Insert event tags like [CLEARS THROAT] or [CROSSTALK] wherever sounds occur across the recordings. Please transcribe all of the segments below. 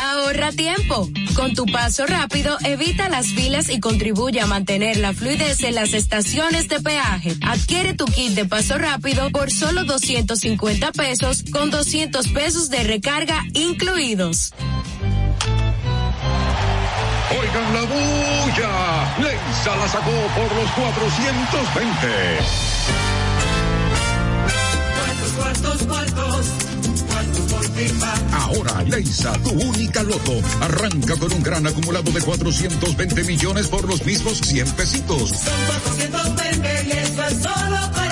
Ahorra tiempo. Con tu paso rápido, evita las filas y contribuye a mantener la fluidez en las estaciones de peaje. Adquiere tu kit de paso rápido por solo 250 pesos con 200 pesos de recarga incluidos. Oigan la bulla. Leisa la sacó por los 420. Cuartos, cuartos, cuartos. Ahora, Leisa, tu única loto, arranca con un gran acumulado de 420 millones por los mismos 100 pesitos. Son 420 y eso es solo para.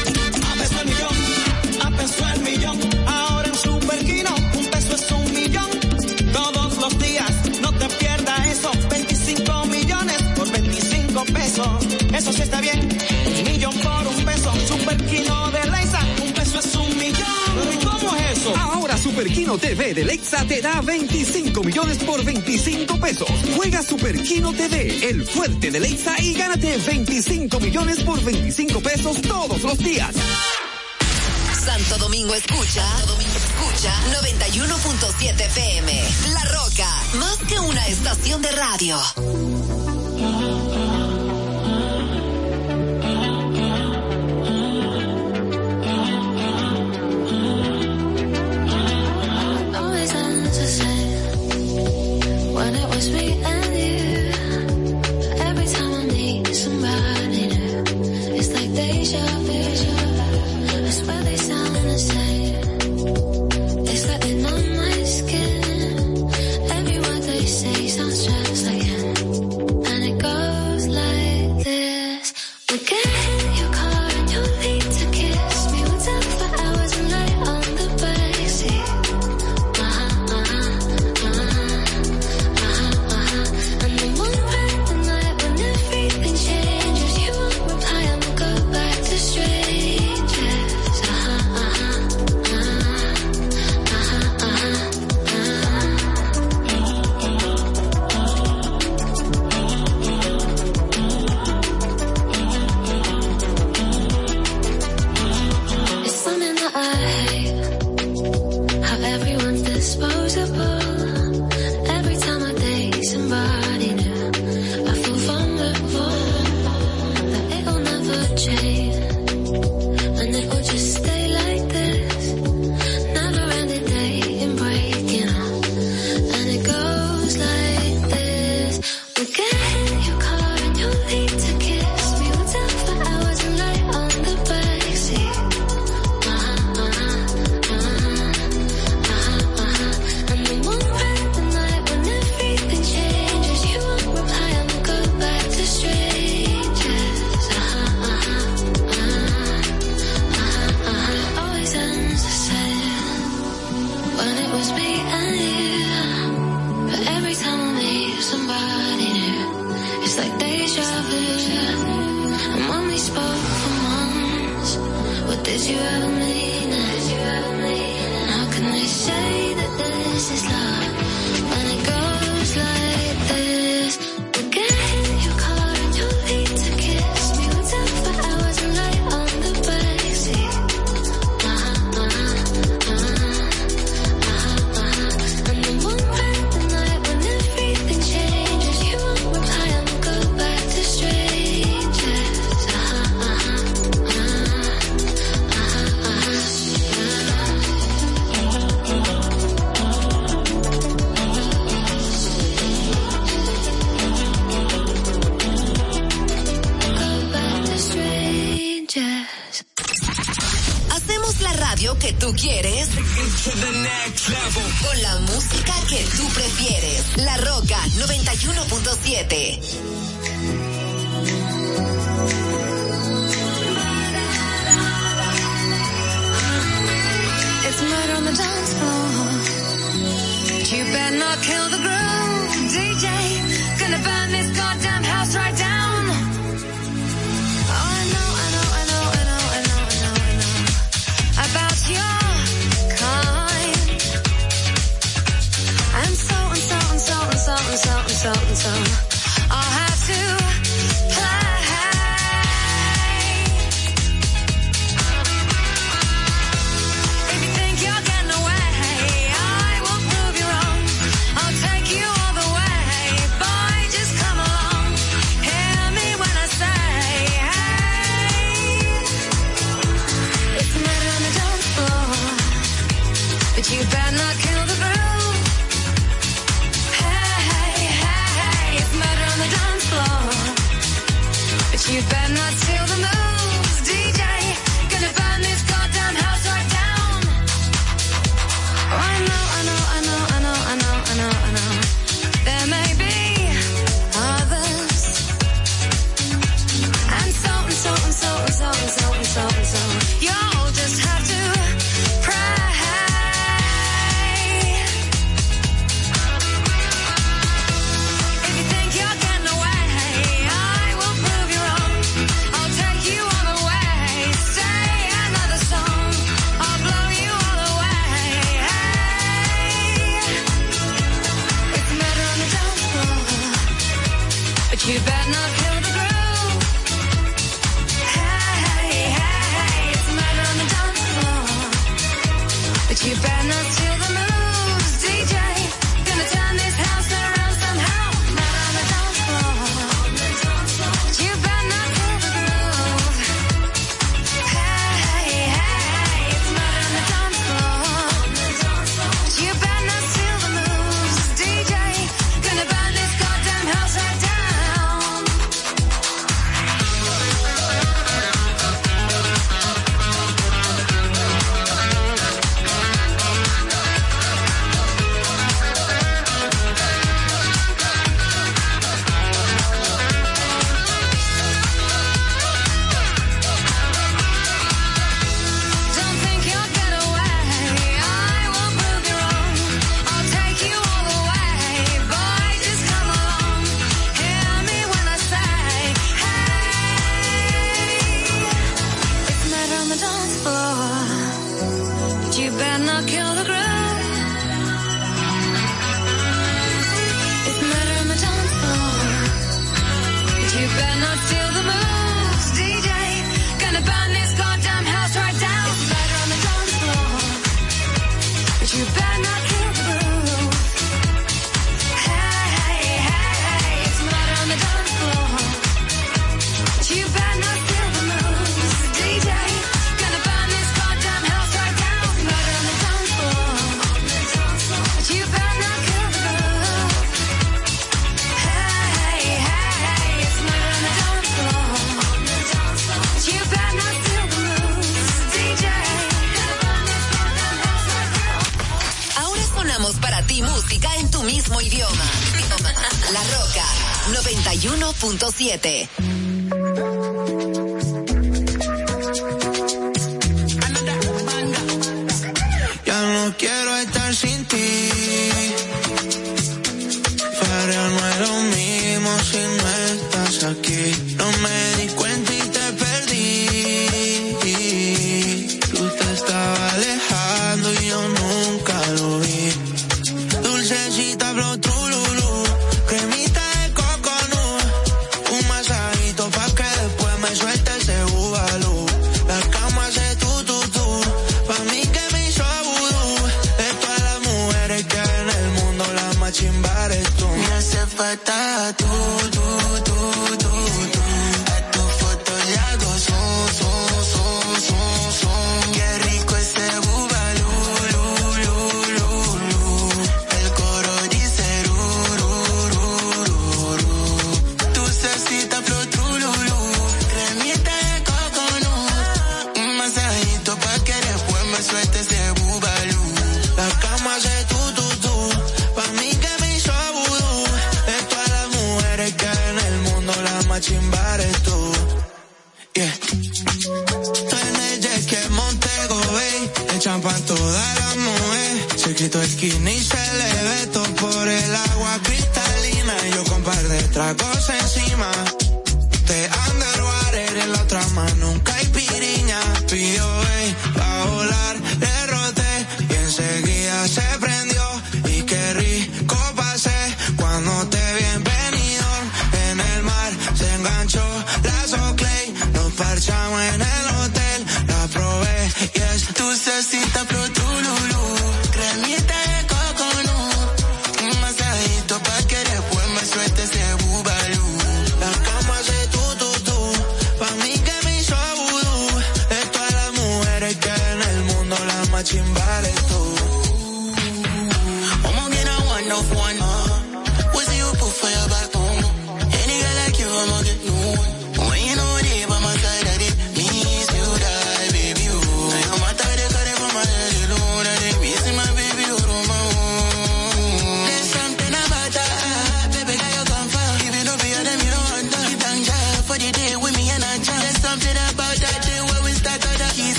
Eso sí está bien. Un millón por un peso. Superquino de Leisa, un peso es un millón. ¿Y cómo es eso? Ahora Superquino TV de Lexa te da 25 millones por 25 pesos. Juega Superquino TV, el fuerte de Lexa y gánate 25 millones por 25 pesos todos los días. Santo Domingo escucha, Santo Domingo escucha 91.7 FM. La Roca, más que una estación de radio.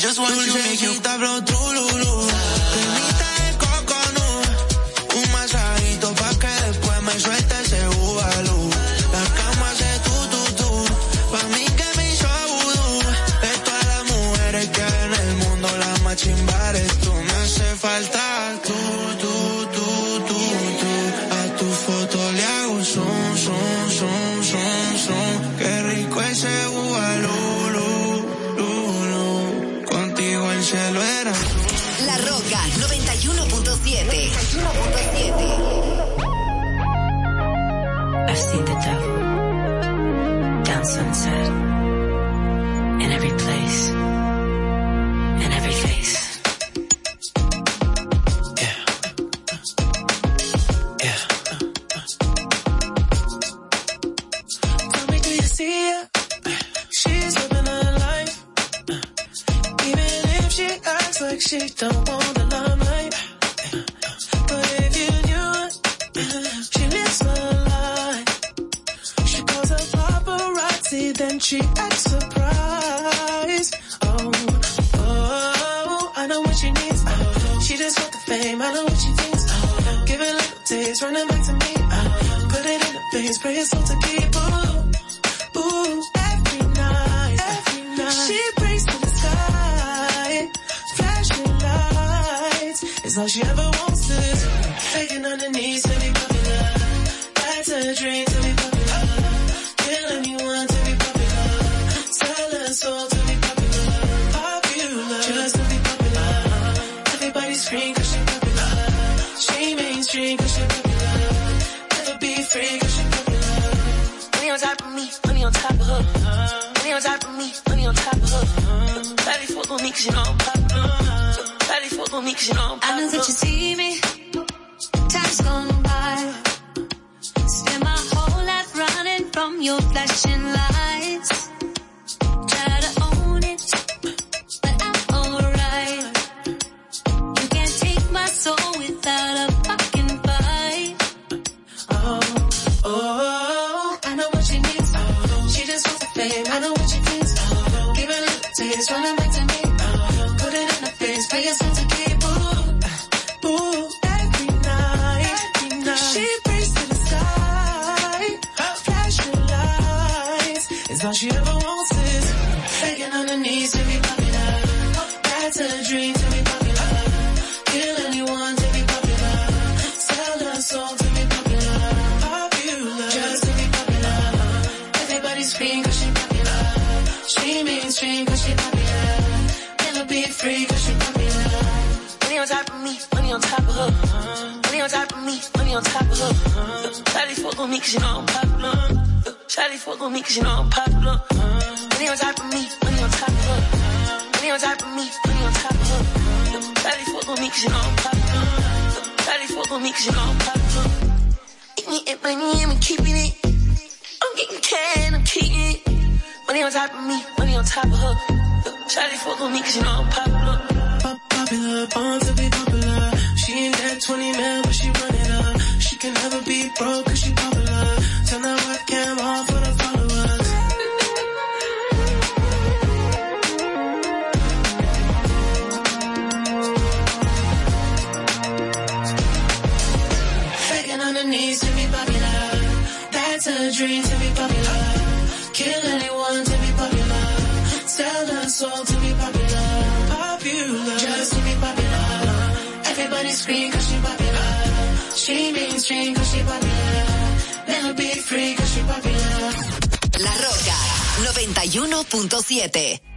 Just want to make you It's a dream to be popular. Kill anyone to be popular. Sell the soul to be popular. Popular. Just to be popular. Everybody scream cause she popular. She mainstream cause she popular. Never be free cause she popular. La Roca 91.7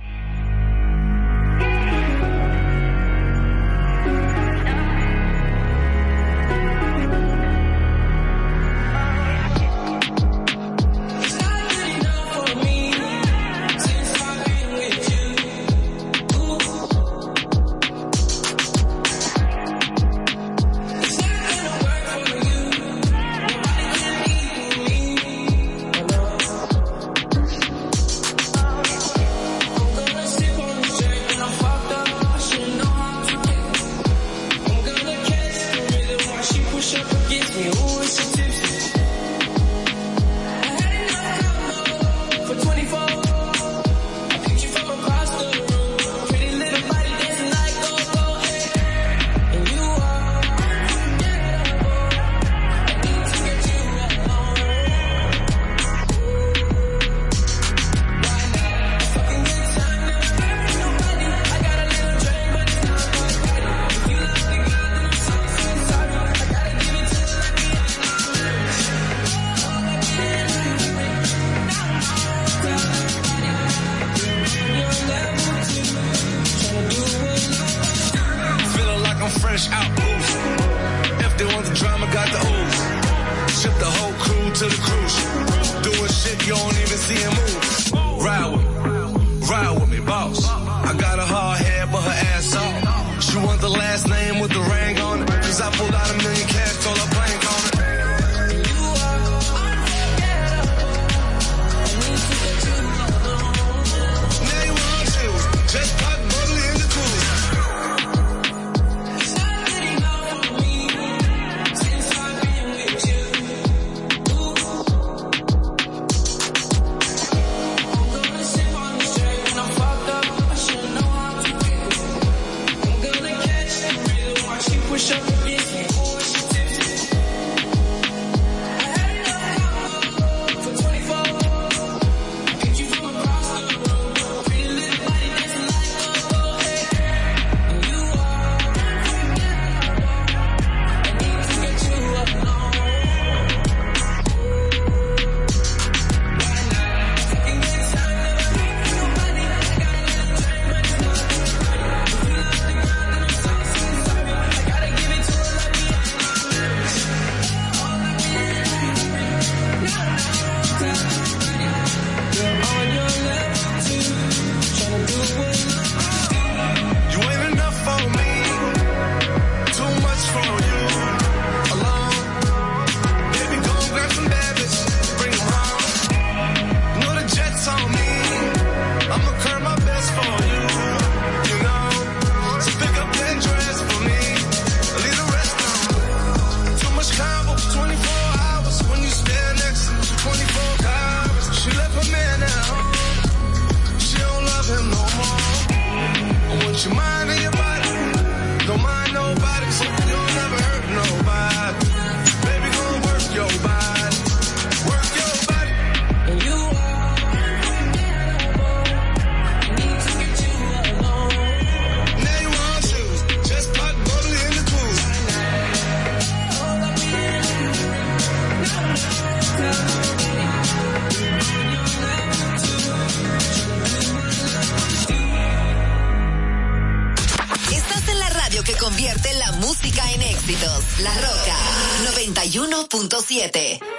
91.7.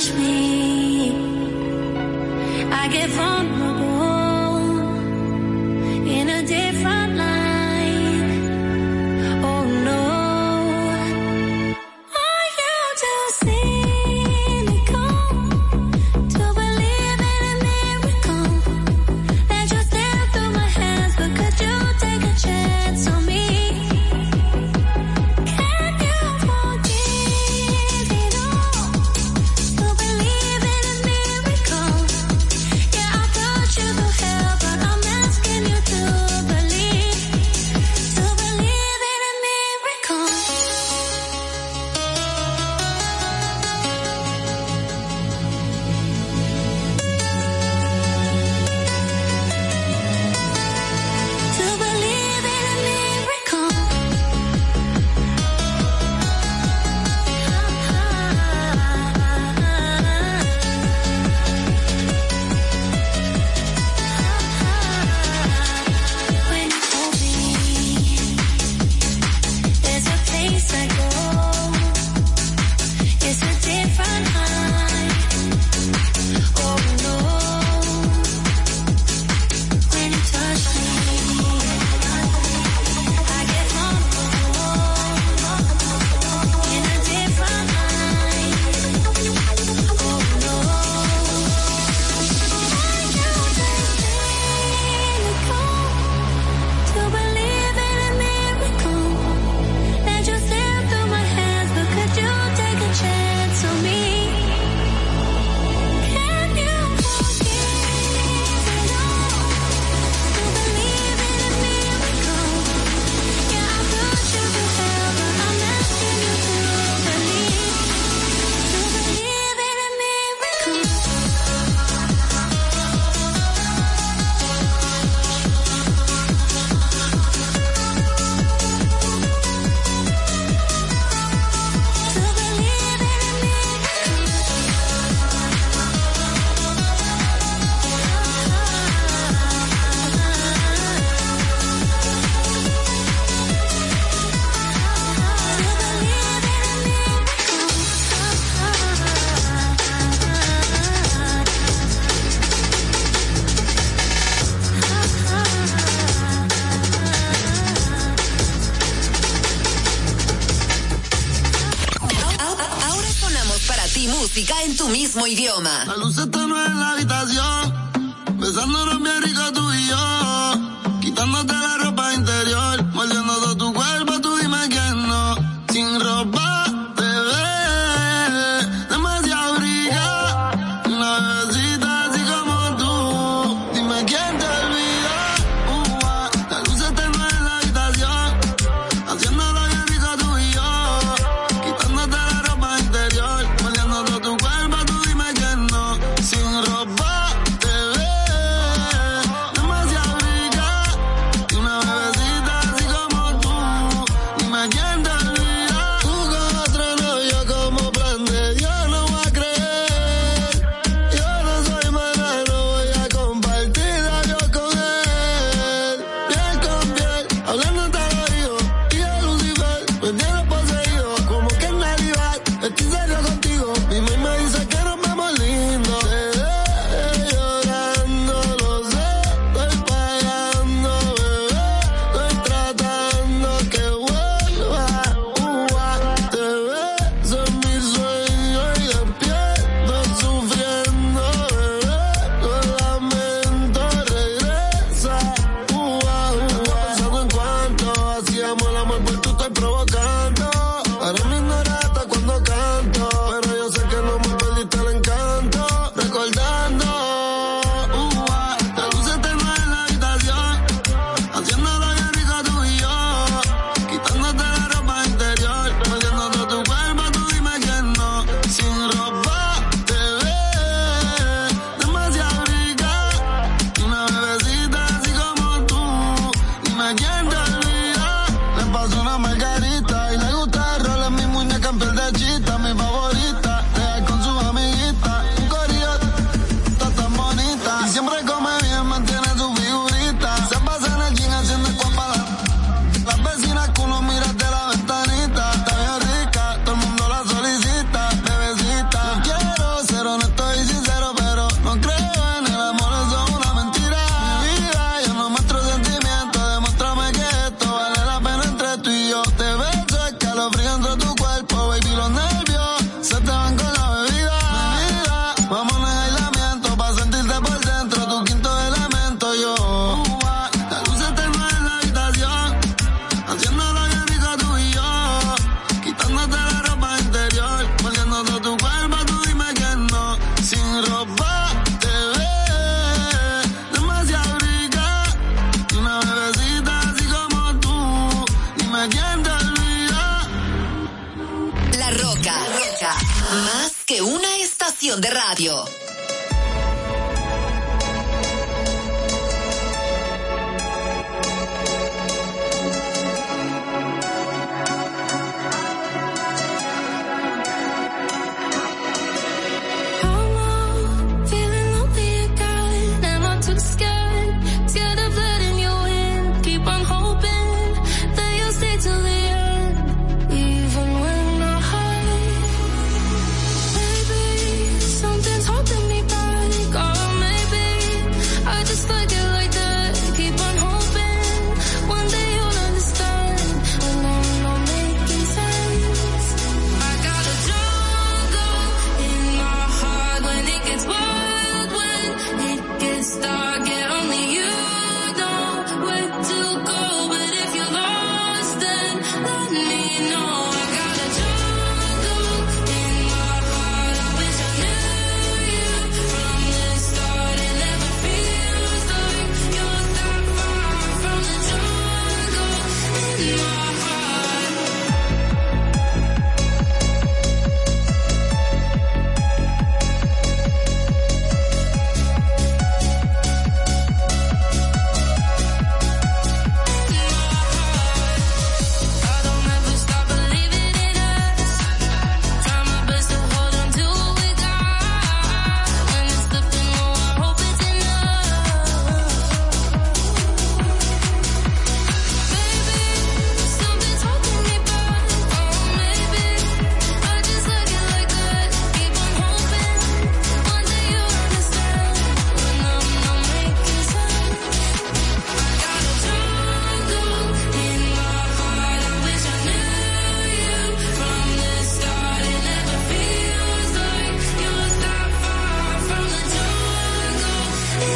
touch me, I get vulnerable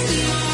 in my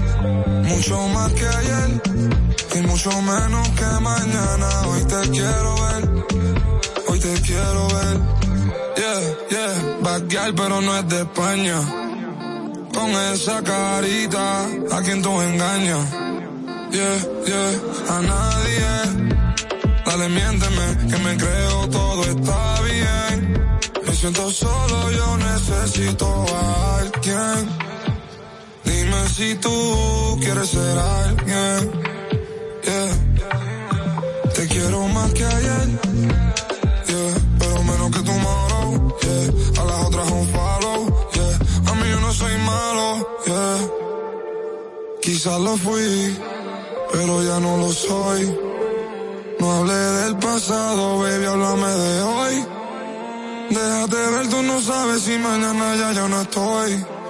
mucho más que ayer y mucho menos que mañana. Hoy te quiero ver, hoy te quiero ver. Yeah, yeah, girl, pero no es de España. Con esa carita, a quien tú engañas. Yeah, yeah, a nadie. Dale, miénteme, que me creo todo está bien. Me siento solo, yo necesito a alguien. Dime si tú quieres ser alguien. Yeah. Te quiero más que ayer. Yeah. Pero menos que tomorrow. Yeah. A las otras un follow. Yeah. A mí yo no soy malo. Yeah. Quizás lo fui, pero ya no lo soy. No hablé del pasado, baby, háblame de hoy. Déjate ver, tú no sabes si mañana ya yo no estoy.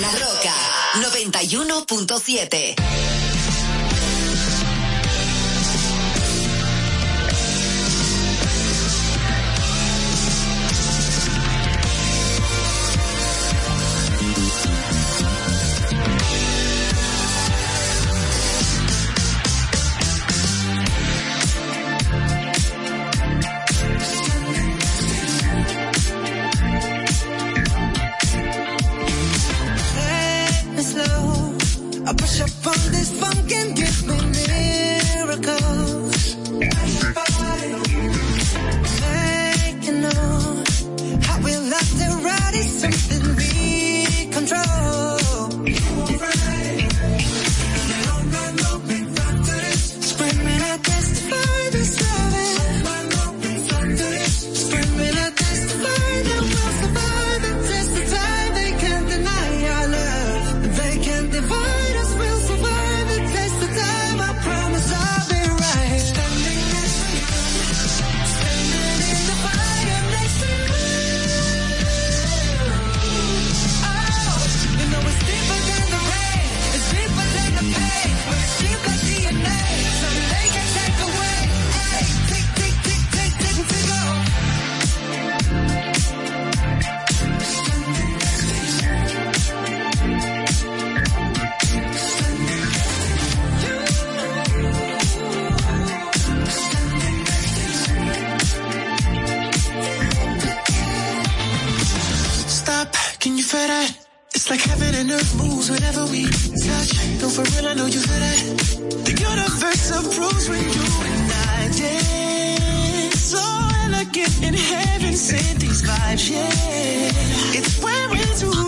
La Roca 91.7. heaven, send these vibes, yeah. It's when we're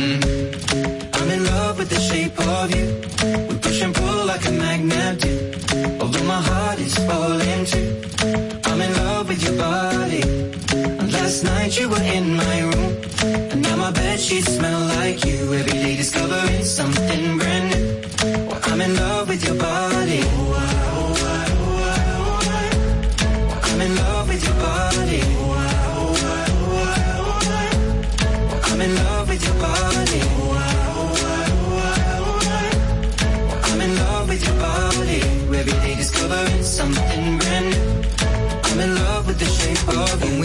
I'm in love with the shape of you. We push and pull like a magnet do. Although my heart is falling too. I'm in love with your body. And Last night you were in my room. And now my bed sheets smell like you. Every day discovering something brand new. Well, I'm in love with your body.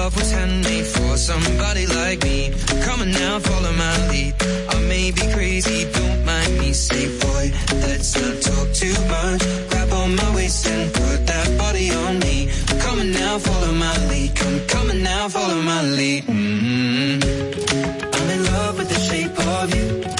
Love was handmade for somebody like me. Come on now, follow my lead. I may be crazy, don't mind me. Say, boy, let's not talk too much. Grab on my waist and put that body on me. Come on now, follow my lead. Come, come on now, follow my lead. mm I'm in love with the shape of you.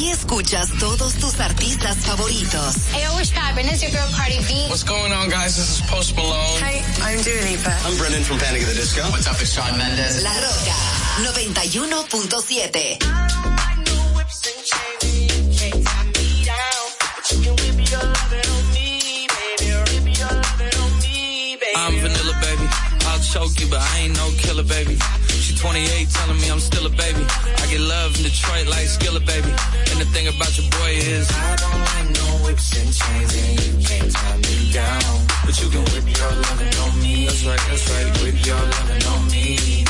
Aquí escuchas todos tus artistas favoritos. Hey, what's poppin'? It's your girl Cardi B. What's going on, guys? This is Post Malone. Hi, I'm Dua Lipa. I'm Brendan from Panic at the Disco. What's up? It's Shawn Mendes. La Roca 91.7. I'm vanilla, baby. I'll choke you, but I ain't no killer, baby. She 28, telling me I'm still a baby. I get love in Detroit like Skilla, baby. And the thing about your boy is I don't like no whips and chains, and you can't tie me down. But you can whip your lovin' on me. That's right, that's right. Whip your lovin' on me.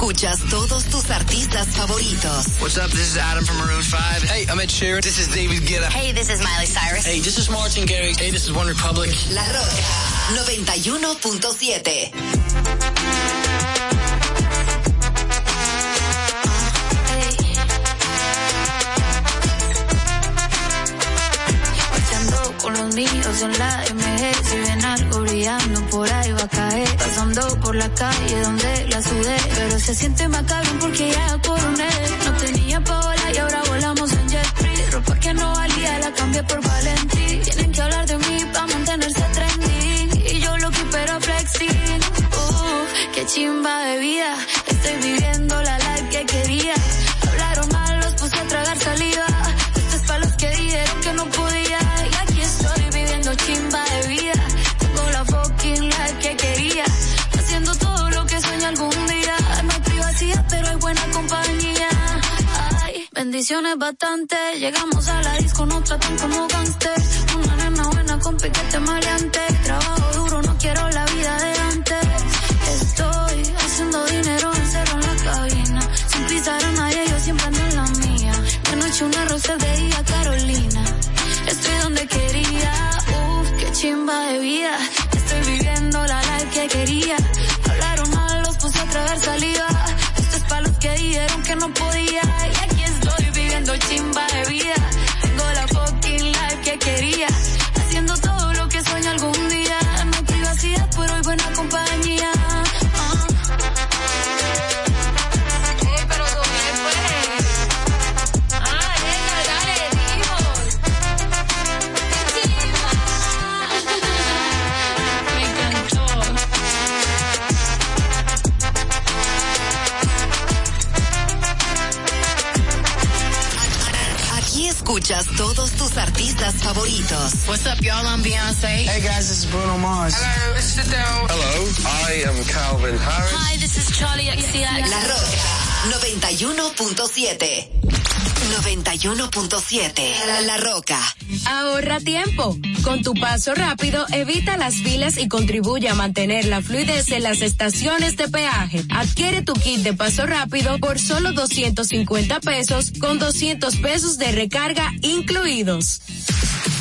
Escuchas todos tus artistas favoritos. What's up? This is Adam from Maroon 5. Hey, I'm Ed Sheeran. This is David Guetta. Hey, this is Miley Cyrus. Hey, this is Martin Garrix. Hey, this is One Republic. La Roca 91.7. Marchando con los míos en la MG Si ven algo brillando por ahí va a caer Pasando por la calle donde sudé Pero se siente macabro porque ya coroné. No tenía pa' volar y ahora volamos en jet free Ropa que no valía la cambié por Valentín. Tienen que hablar de mí pa' mantenerse trending. Y yo lo que pero flexing. Uh, qué chimba de vida Bastante. Llegamos a la disco, no tratan como gangster. Una nena buena con piquete maleante. Trabajo duro, no quiero la vida de antes. Estoy haciendo dinero en cero en la cabina. Sin pisar a nadie, yo siempre ando en la mía. De noche una rosa de día Carolina. Estoy donde quería, uff, qué chimba de vida. Estoy viviendo la life que quería. Hablaron mal, los puse a tragar saliva What's up, y'all? I'm Beyonce. Hey, guys, this is Bruno Mars. Hello, this is Adele. Hello, I am Calvin Harris. Hi, this is Charlie XCX. La Roca 91.7. 91.7. La, La Roca. Ahorra tiempo. Con tu paso rápido, evita las filas y contribuye a mantener la fluidez en las estaciones de peaje. Adquiere tu kit de paso rápido por solo 250 pesos con 200 pesos de recarga incluidos.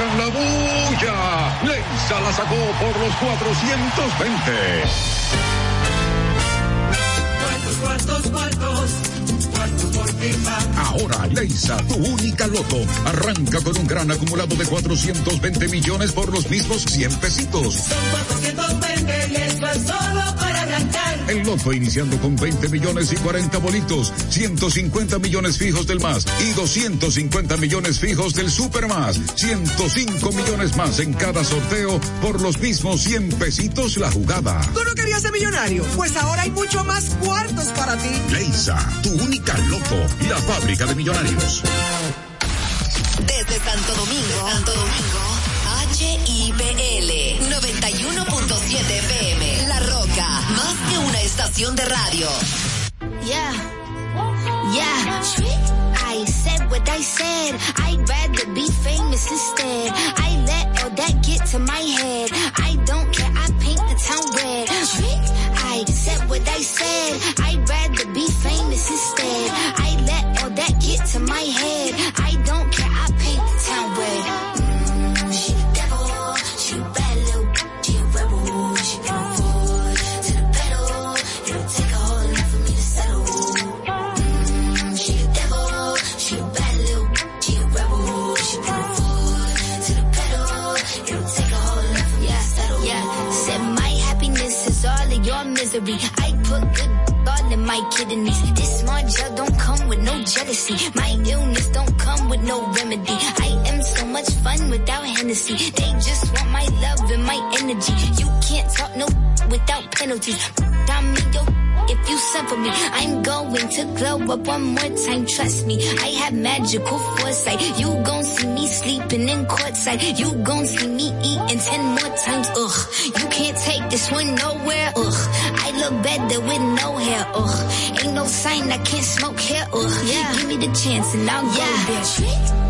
La bulla. Leisa la sacó por los 420. Cuartos, cuartos, cuartos por firma. Ahora, Leisa, tu única loto, arranca con un gran acumulado de 420 millones por los mismos 100 pesitos. Son 420 El loto iniciando con 20 millones y 40 bolitos, 150 millones fijos del más y 250 millones fijos del super más, 105 millones más en cada sorteo por los mismos 100 pesitos la jugada. ¿Tú no querías ser millonario? Pues ahora hay mucho más cuartos para ti. Leisa, tu única loto, la fábrica de millonarios. Desde Santo Domingo, Santo Domingo, HIPL 91.7 FM. Que una estación de radio. Yeah. Yeah. I said what I said. I'd rather be famous instead. I let all that get to my head. I don't care. I paint the town red. I said what I said. I'd rather be famous instead. I let all that get to my head. I don't care. I paint the town red. Your. I put good all in my kidneys. This smart gel don't come with no jealousy. My illness don't come with no remedy. I much fun without Hennessy. They just want my love and my energy. You can't talk no without penalties. I'm yo. If you suffer me, I'm going to glow up one more time. Trust me, I have magical foresight. You gon' see me sleeping in courtside. You gon' see me eating ten more times. Ugh, you can't take this one nowhere. Ugh, I look better with no hair. Ugh, ain't no sign I can't smoke here. Ugh, yeah. give me the chance and I'll go there.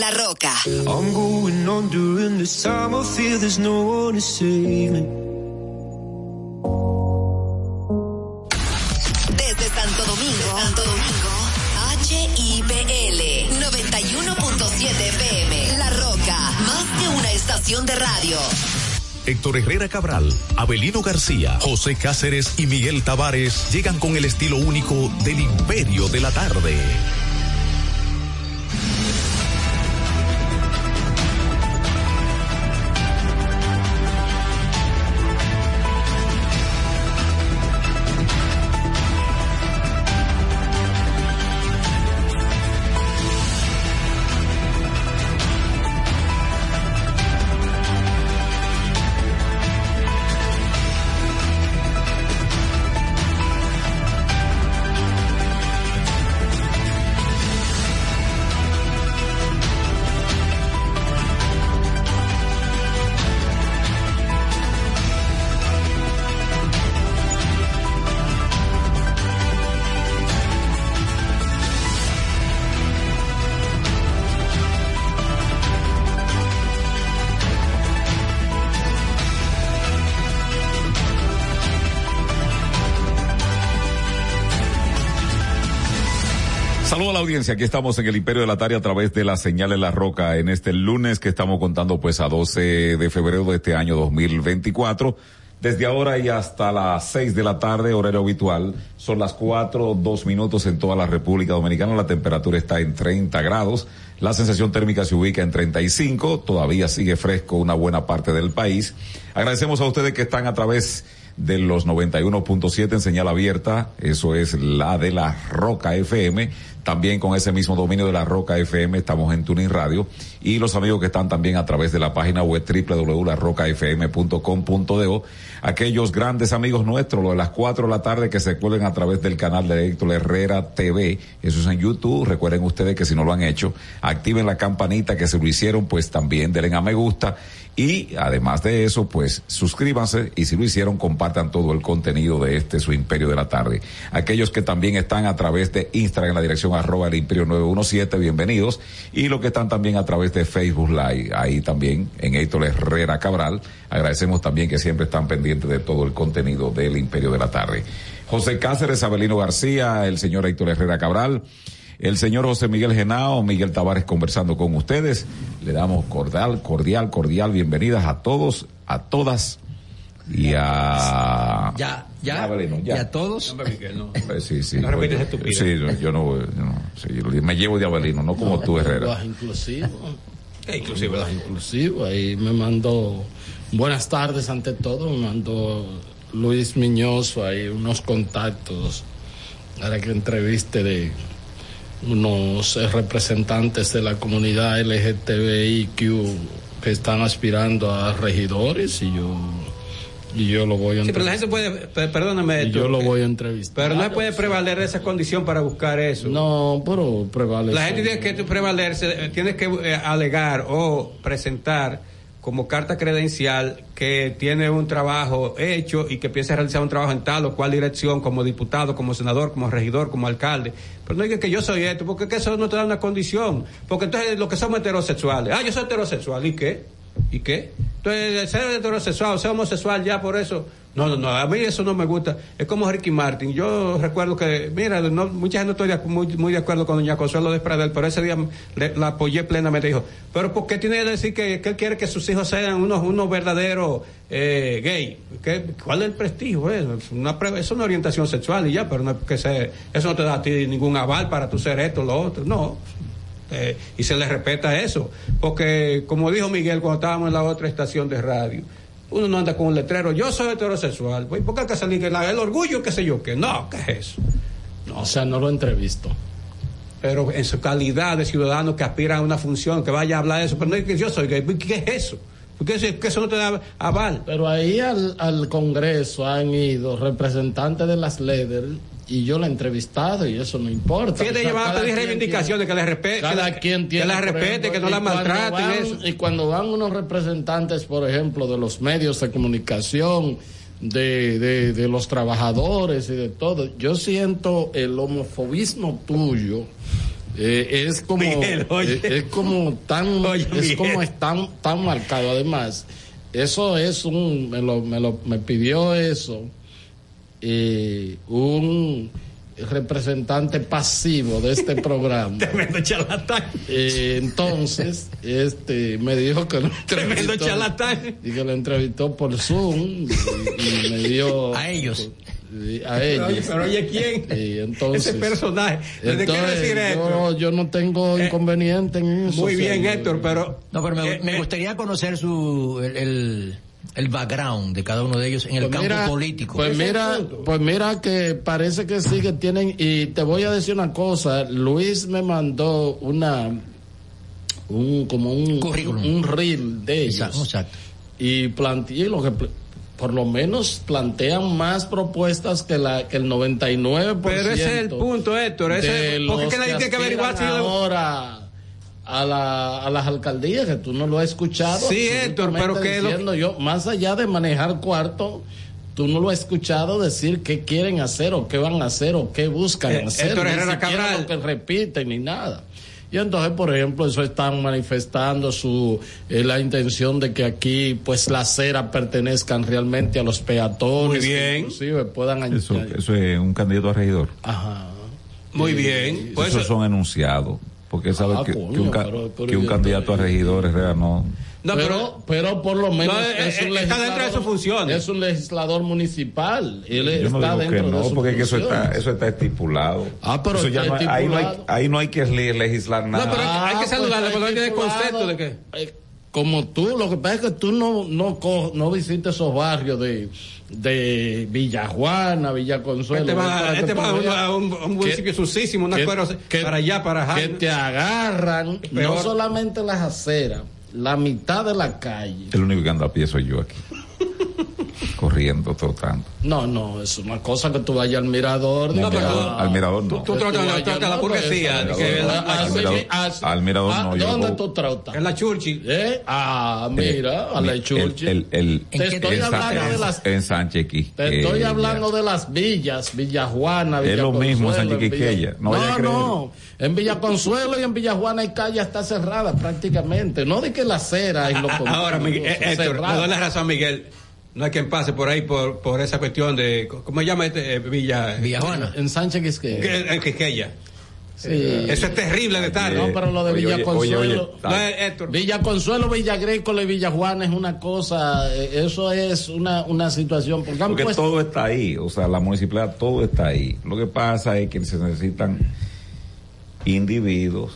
La Roca. I'm going on during. I there's no one to save me. Desde Santo Domingo. Santo Domingo. HIPL 91.7 PM. La Roca. Más que una estación de radio. Héctor Herrera Cabral, Abelino García, José Cáceres y Miguel Tavares llegan con el estilo único del Imperio de la Tarde audiencia, aquí estamos en el Imperio de la Tarde a través de la señal de la roca en este lunes que estamos contando pues a 12 de febrero de este año 2024. Desde ahora y hasta las 6 de la tarde, horario habitual, son las 4, 2 minutos en toda la República Dominicana, la temperatura está en 30 grados, la sensación térmica se ubica en 35, todavía sigue fresco una buena parte del país. Agradecemos a ustedes que están a través de los 91.7 en señal abierta, eso es la de la Roca FM, también con ese mismo dominio de la Roca FM estamos en Tuning Radio. Y los amigos que están también a través de la página web www.larrocafm.com.do, aquellos grandes amigos nuestros, los de las 4 de la tarde que se cuelgan a través del canal de Héctor Herrera TV, eso es en YouTube, recuerden ustedes que si no lo han hecho, activen la campanita que se lo hicieron, pues también denle a me gusta y además de eso, pues suscríbanse y si lo hicieron, compartan todo el contenido de este su Imperio de la Tarde. Aquellos que también están a través de Instagram en la dirección arroba el Imperio 917, bienvenidos. Y los que están también a través de Facebook Live, ahí también en Héctor Herrera Cabral. Agradecemos también que siempre están pendientes de todo el contenido del Imperio de la Tarde. José Cáceres, Abelino García, el señor Héctor Herrera Cabral el señor José Miguel Genao, Miguel Tavares conversando con ustedes. Le damos cordial, cordial, cordial bienvenidas a todos, a todas y a... Ya, ya, Abelino, ya. y a todos. Eh, Sí, sí. No repites Oye, estupidez. Sí, yo, yo no, yo no sí, yo me llevo de Abelino, no como tú, Herrera. inclusivo. [LAUGHS] inclusivo, Lenguaje inclusivo. Ahí me mandó buenas tardes ante todo. Me mandó Luis Miñoso ahí unos contactos para que entreviste de unos eh, representantes de la comunidad LGTBIQ que están aspirando a regidores y yo y yo lo voy a Sí, pero la entrevistar. gente puede, pe- perdóname. Y yo lo voy a entrevistar. Pero no se puede prevaler esa condición para buscar eso. No, pero prevalece. La gente tiene que prevalerse, eh, tienes que eh, alegar o presentar como carta credencial que tiene un trabajo hecho y que piensa realizar un trabajo en tal o cual dirección, como diputado, como senador, como regidor, como alcalde. Pero no diga que yo soy esto, porque que eso no te da una condición. Porque entonces los que somos heterosexuales, ah, yo soy heterosexual, ¿y qué? ¿Y qué? Entonces, ser heterosexual, ser homosexual, ya por eso. No, no, no, a mí eso no me gusta. Es como Ricky Martin. Yo recuerdo que, mira, no, mucha gente estoy de muy, muy de acuerdo con doña Consuelo de Pradel, pero ese día la apoyé plenamente. Dijo, pero ¿por qué tiene que decir que, él quiere que sus hijos sean unos, unos verdaderos eh, gay? ¿Qué- ¿Cuál es el prestigio? Es una, orientación sexual y ya, pero no que se, eso no te da a ti ningún aval para tú ser esto lo otro. No, eh, y se le respeta eso. Porque, como dijo Miguel cuando estábamos en la otra estación de radio, uno no anda con un letrero, yo soy heterosexual. Pues, ¿Por qué hay que salir el orgullo, qué sé yo qué? No, ¿qué es eso? O sea, no lo entrevisto. Pero en su calidad de ciudadano que aspira a una función, que vaya a hablar de eso, pero no es que yo soy gay, ¿qué es eso? Porque eso, que eso no te da aval. Pero ahí al, al Congreso han ido representantes de las LEDER y yo la he entrevistado y eso no importa. Fíjate, O sea, ella va a cada pedir quien reivindicaciones, tiene- que le respe- cada que la- quien que tiene, la por respete, que no la eso. Y cuando van unos representantes, por ejemplo, de los medios de comunicación, de, de, de los trabajadores y de todo, yo siento el homofobismo tuyo. eh, es como Miguel, oye. eh, es como tan [LAUGHS] es Miguel. como es tan tan marcado además eso es un me lo me lo me pidió eso eh, un representante pasivo de este programa. [LAUGHS] Tremendo charlatán. Eh, entonces, este me dijo que lo Tremendo entrevistó, charlatán. y que lo entrevistó por Zoom y, y me dio A ellos. y a Pero ellos. oye, pero oye, ¿quién? Y entonces, Ese personaje. ¿De qué entonces, decir esto? yo, yo no tengo inconveniente en eso. Muy bien, señor. Héctor, pero Eh, No, pero me, me gustaría conocer su el, el, el background de cada uno de ellos en el Pues campo mira, político. Pues mira, pues mira que parece que sí que tienen y te voy a decir una cosa, Luis me mandó una un como un un, reel de ellos. Exacto, exacto. Y planteé lo que por lo menos plantean más propuestas que la que el 99%. Pero ese es el punto, Héctor. ese- porque es que nadie tiene que averiguar si ahora a, la, a las alcaldías que tú no lo has escuchado. Sí, Héctor, pero que lo- diciendo yo, más allá de manejar cuarto, tú no lo has escuchado decir qué quieren hacer o qué van a hacer o qué buscan Eh, hacer. Héctor Herrera Cabral. lo que repiten ni nada. Y entonces, por ejemplo, eso están manifestando su eh, la intención de que aquí, pues, las aceras pertenezcan realmente a los peatones. Muy bien. que inclusive puedan Eso, añadir- eso es un candidato a regidor. Ajá. Muy bien. Pues Esos eso- son enunciados. Porque sabe Ah, que, coño, que un, pero- pero que un candidato a regidor Herrera no. No, pero, pero por lo menos No, eh, es un eh, está dentro de sus funciones. Es un legislador municipal. Él Yo no está digo que dentro de no, sus porque es que eso está, eso está estipulado. Ah, pero Eso está ya no hay- ahí, no hay, estipulado. ahí no hay que le- legislar nada. No, pero hay que Ah, saludarle pues, porque no tiene estipulado. concepto de que. Como tú, lo que pasa es que tú no, no, co- no visitas esos barrios de, de Villa Juana, Villa Consuelo. Este va, que este va a un, a municipio susísimo, unas que- cueros que- para allá, para que Jaime. te agarran Peor. no solamente las aceras, la mitad de la calle. El único que anda a pie soy yo aquí. Corriendo, trotando. No, no, es una cosa que tú vayas al mirador. No, pero al mirador no. Tú, en la- burguesía. al mirador- no, yo ¿Dónde tú trotas? En la Churchill. ¿Eh? Ah, mira, a la El- Churchill. el- el- Te estoy hablando de las En Sánchez aquí. Te estoy hablando de las villas, Villa Juana, Es Villa lo mismo en Sánchez Villa- Quiqueya, no No, en Villa Consuelo y en Villa Juana hay calle está cerrada prácticamente. No de que la acera y lo Ah, [LAUGHS] Ahora, Miguel, eh, Héctor, le doy la razón a Miguel. No hay quien pase por ahí por, por esa cuestión de. ¿Cómo se llama este? eh, Villa. Villa Juana. En Sánchez Quisqueya. Que- En Quisqueya. Sí. Eso es terrible de estar. No, pero lo de Oye, Villa oye, Consuelo. oye, oye, No, Héctor. Villa Consuelo, Villa Agrícola y Villa Juana es una cosa, eh, eso es una, una situación. Porque han Porque puesto- todo está ahí, o sea, la municipalidad, todo está ahí. Lo que pasa es que se necesitan individuos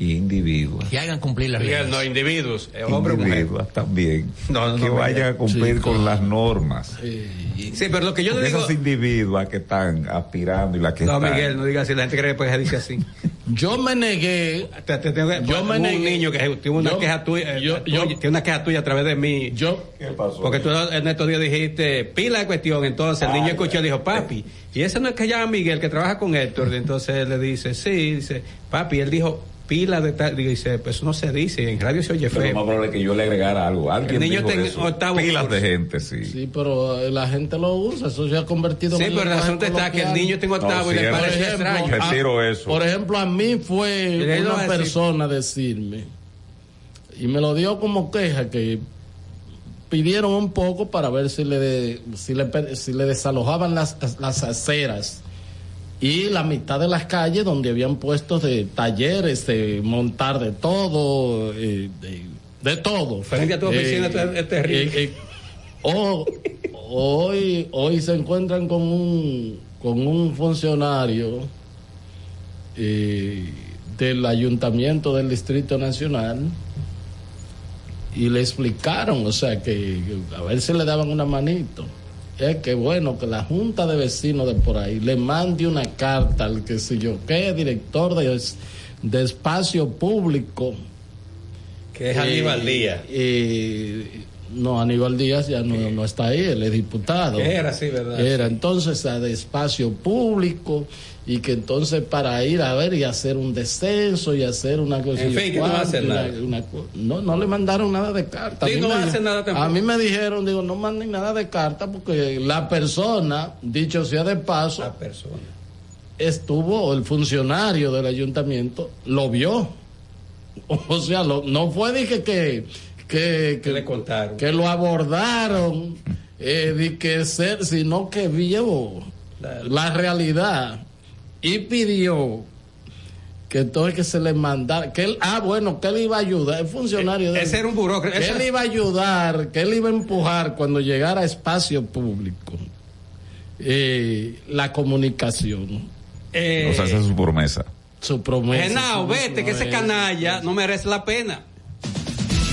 y individuos. Que hagan cumplir las reglas. no, individuos. eh, hombre o mujer. Individuos también. No, no, que no, vayan a cumplir Sí, con las normas. Sí, pero lo que yo Porque digo. esas individuas que están aspirando y las que No, están. Miguel, no digas así. La gente cree que se dice así. [LAUGHS] Yo me negué. Te- te tengo que- Yo me un negué. niño que tuvo una Yo- queja tuya, eh, yo- tuya- yo- tiene una queja tuya a través de mí. Yo, ¿Qué pasó? Porque tú en estos días dijiste pila de cuestión, entonces el niño escuchó y dijo, papi, y ese no es que llama Miguel, que trabaja con Héctor, entonces él le dice, sí, dice, papi, él dijo pila de tal, dice, pues eso no se dice, en radio se oye Pero lo feo. más probable es que yo le agregara algo. Alguien El niño dijo eso. octavo Pilas curso. de gente, sí. sí, pero eh, la gente lo usa, eso se ha convertido Sí, en un pero el asunto está que el niño en octavo No, y sí, le parece Por ejemplo, extraño. a- Retiro eso. Por ejemplo, a mí fue una decir. persona decirme, y me lo dio como queja, que pidieron un poco para ver si le, de- si le, si le desalojaban las, las aceras y la mitad de las calles donde habían puestos de talleres, de montar de todo, eh, de, de todo. Frente a tu oficina Eh, es- es terrible. eh, eh, o- hoy, hoy se encuentran con un, con un funcionario eh, del ayuntamiento del Distrito Nacional y le explicaron, o sea, que a ver si le daban una manito. Es que bueno, que la junta de vecinos de por ahí le mande una carta al que sé yo, que director de, de espacio público. Que es Aníbal Díaz. eh, no, Aníbal Díaz ya no, no está ahí, él es diputado. Que era así, ¿verdad? Era entonces a de espacio público y que entonces para ir a ver y hacer un descenso y hacer una cosa. En fin, que no hacer nada. no, no le mandaron nada de carta. Sí, A mí no me hacer nada tampoco. A mí me dijeron, digo, no manden nada de carta porque la persona, dicho sea de paso, La persona. estuvo, el funcionario del ayuntamiento lo vio. [LAUGHS] O sea, lo- no fue de que, que, que, Que le contaron. que lo abordaron, eh, de que ser, sino que vio La- la realidad y pidió que entonces que se le mandara, que él, ah, bueno, que él iba a ayudar, el funcionario de Ese era un burócrata. que ese- él iba a ayudar, que él iba a empujar cuando llegara a espacio público eh, la comunicación, eh, O sea, esa es su promesa. su promesa. Genao, vete, que ese canalla no merece la pena.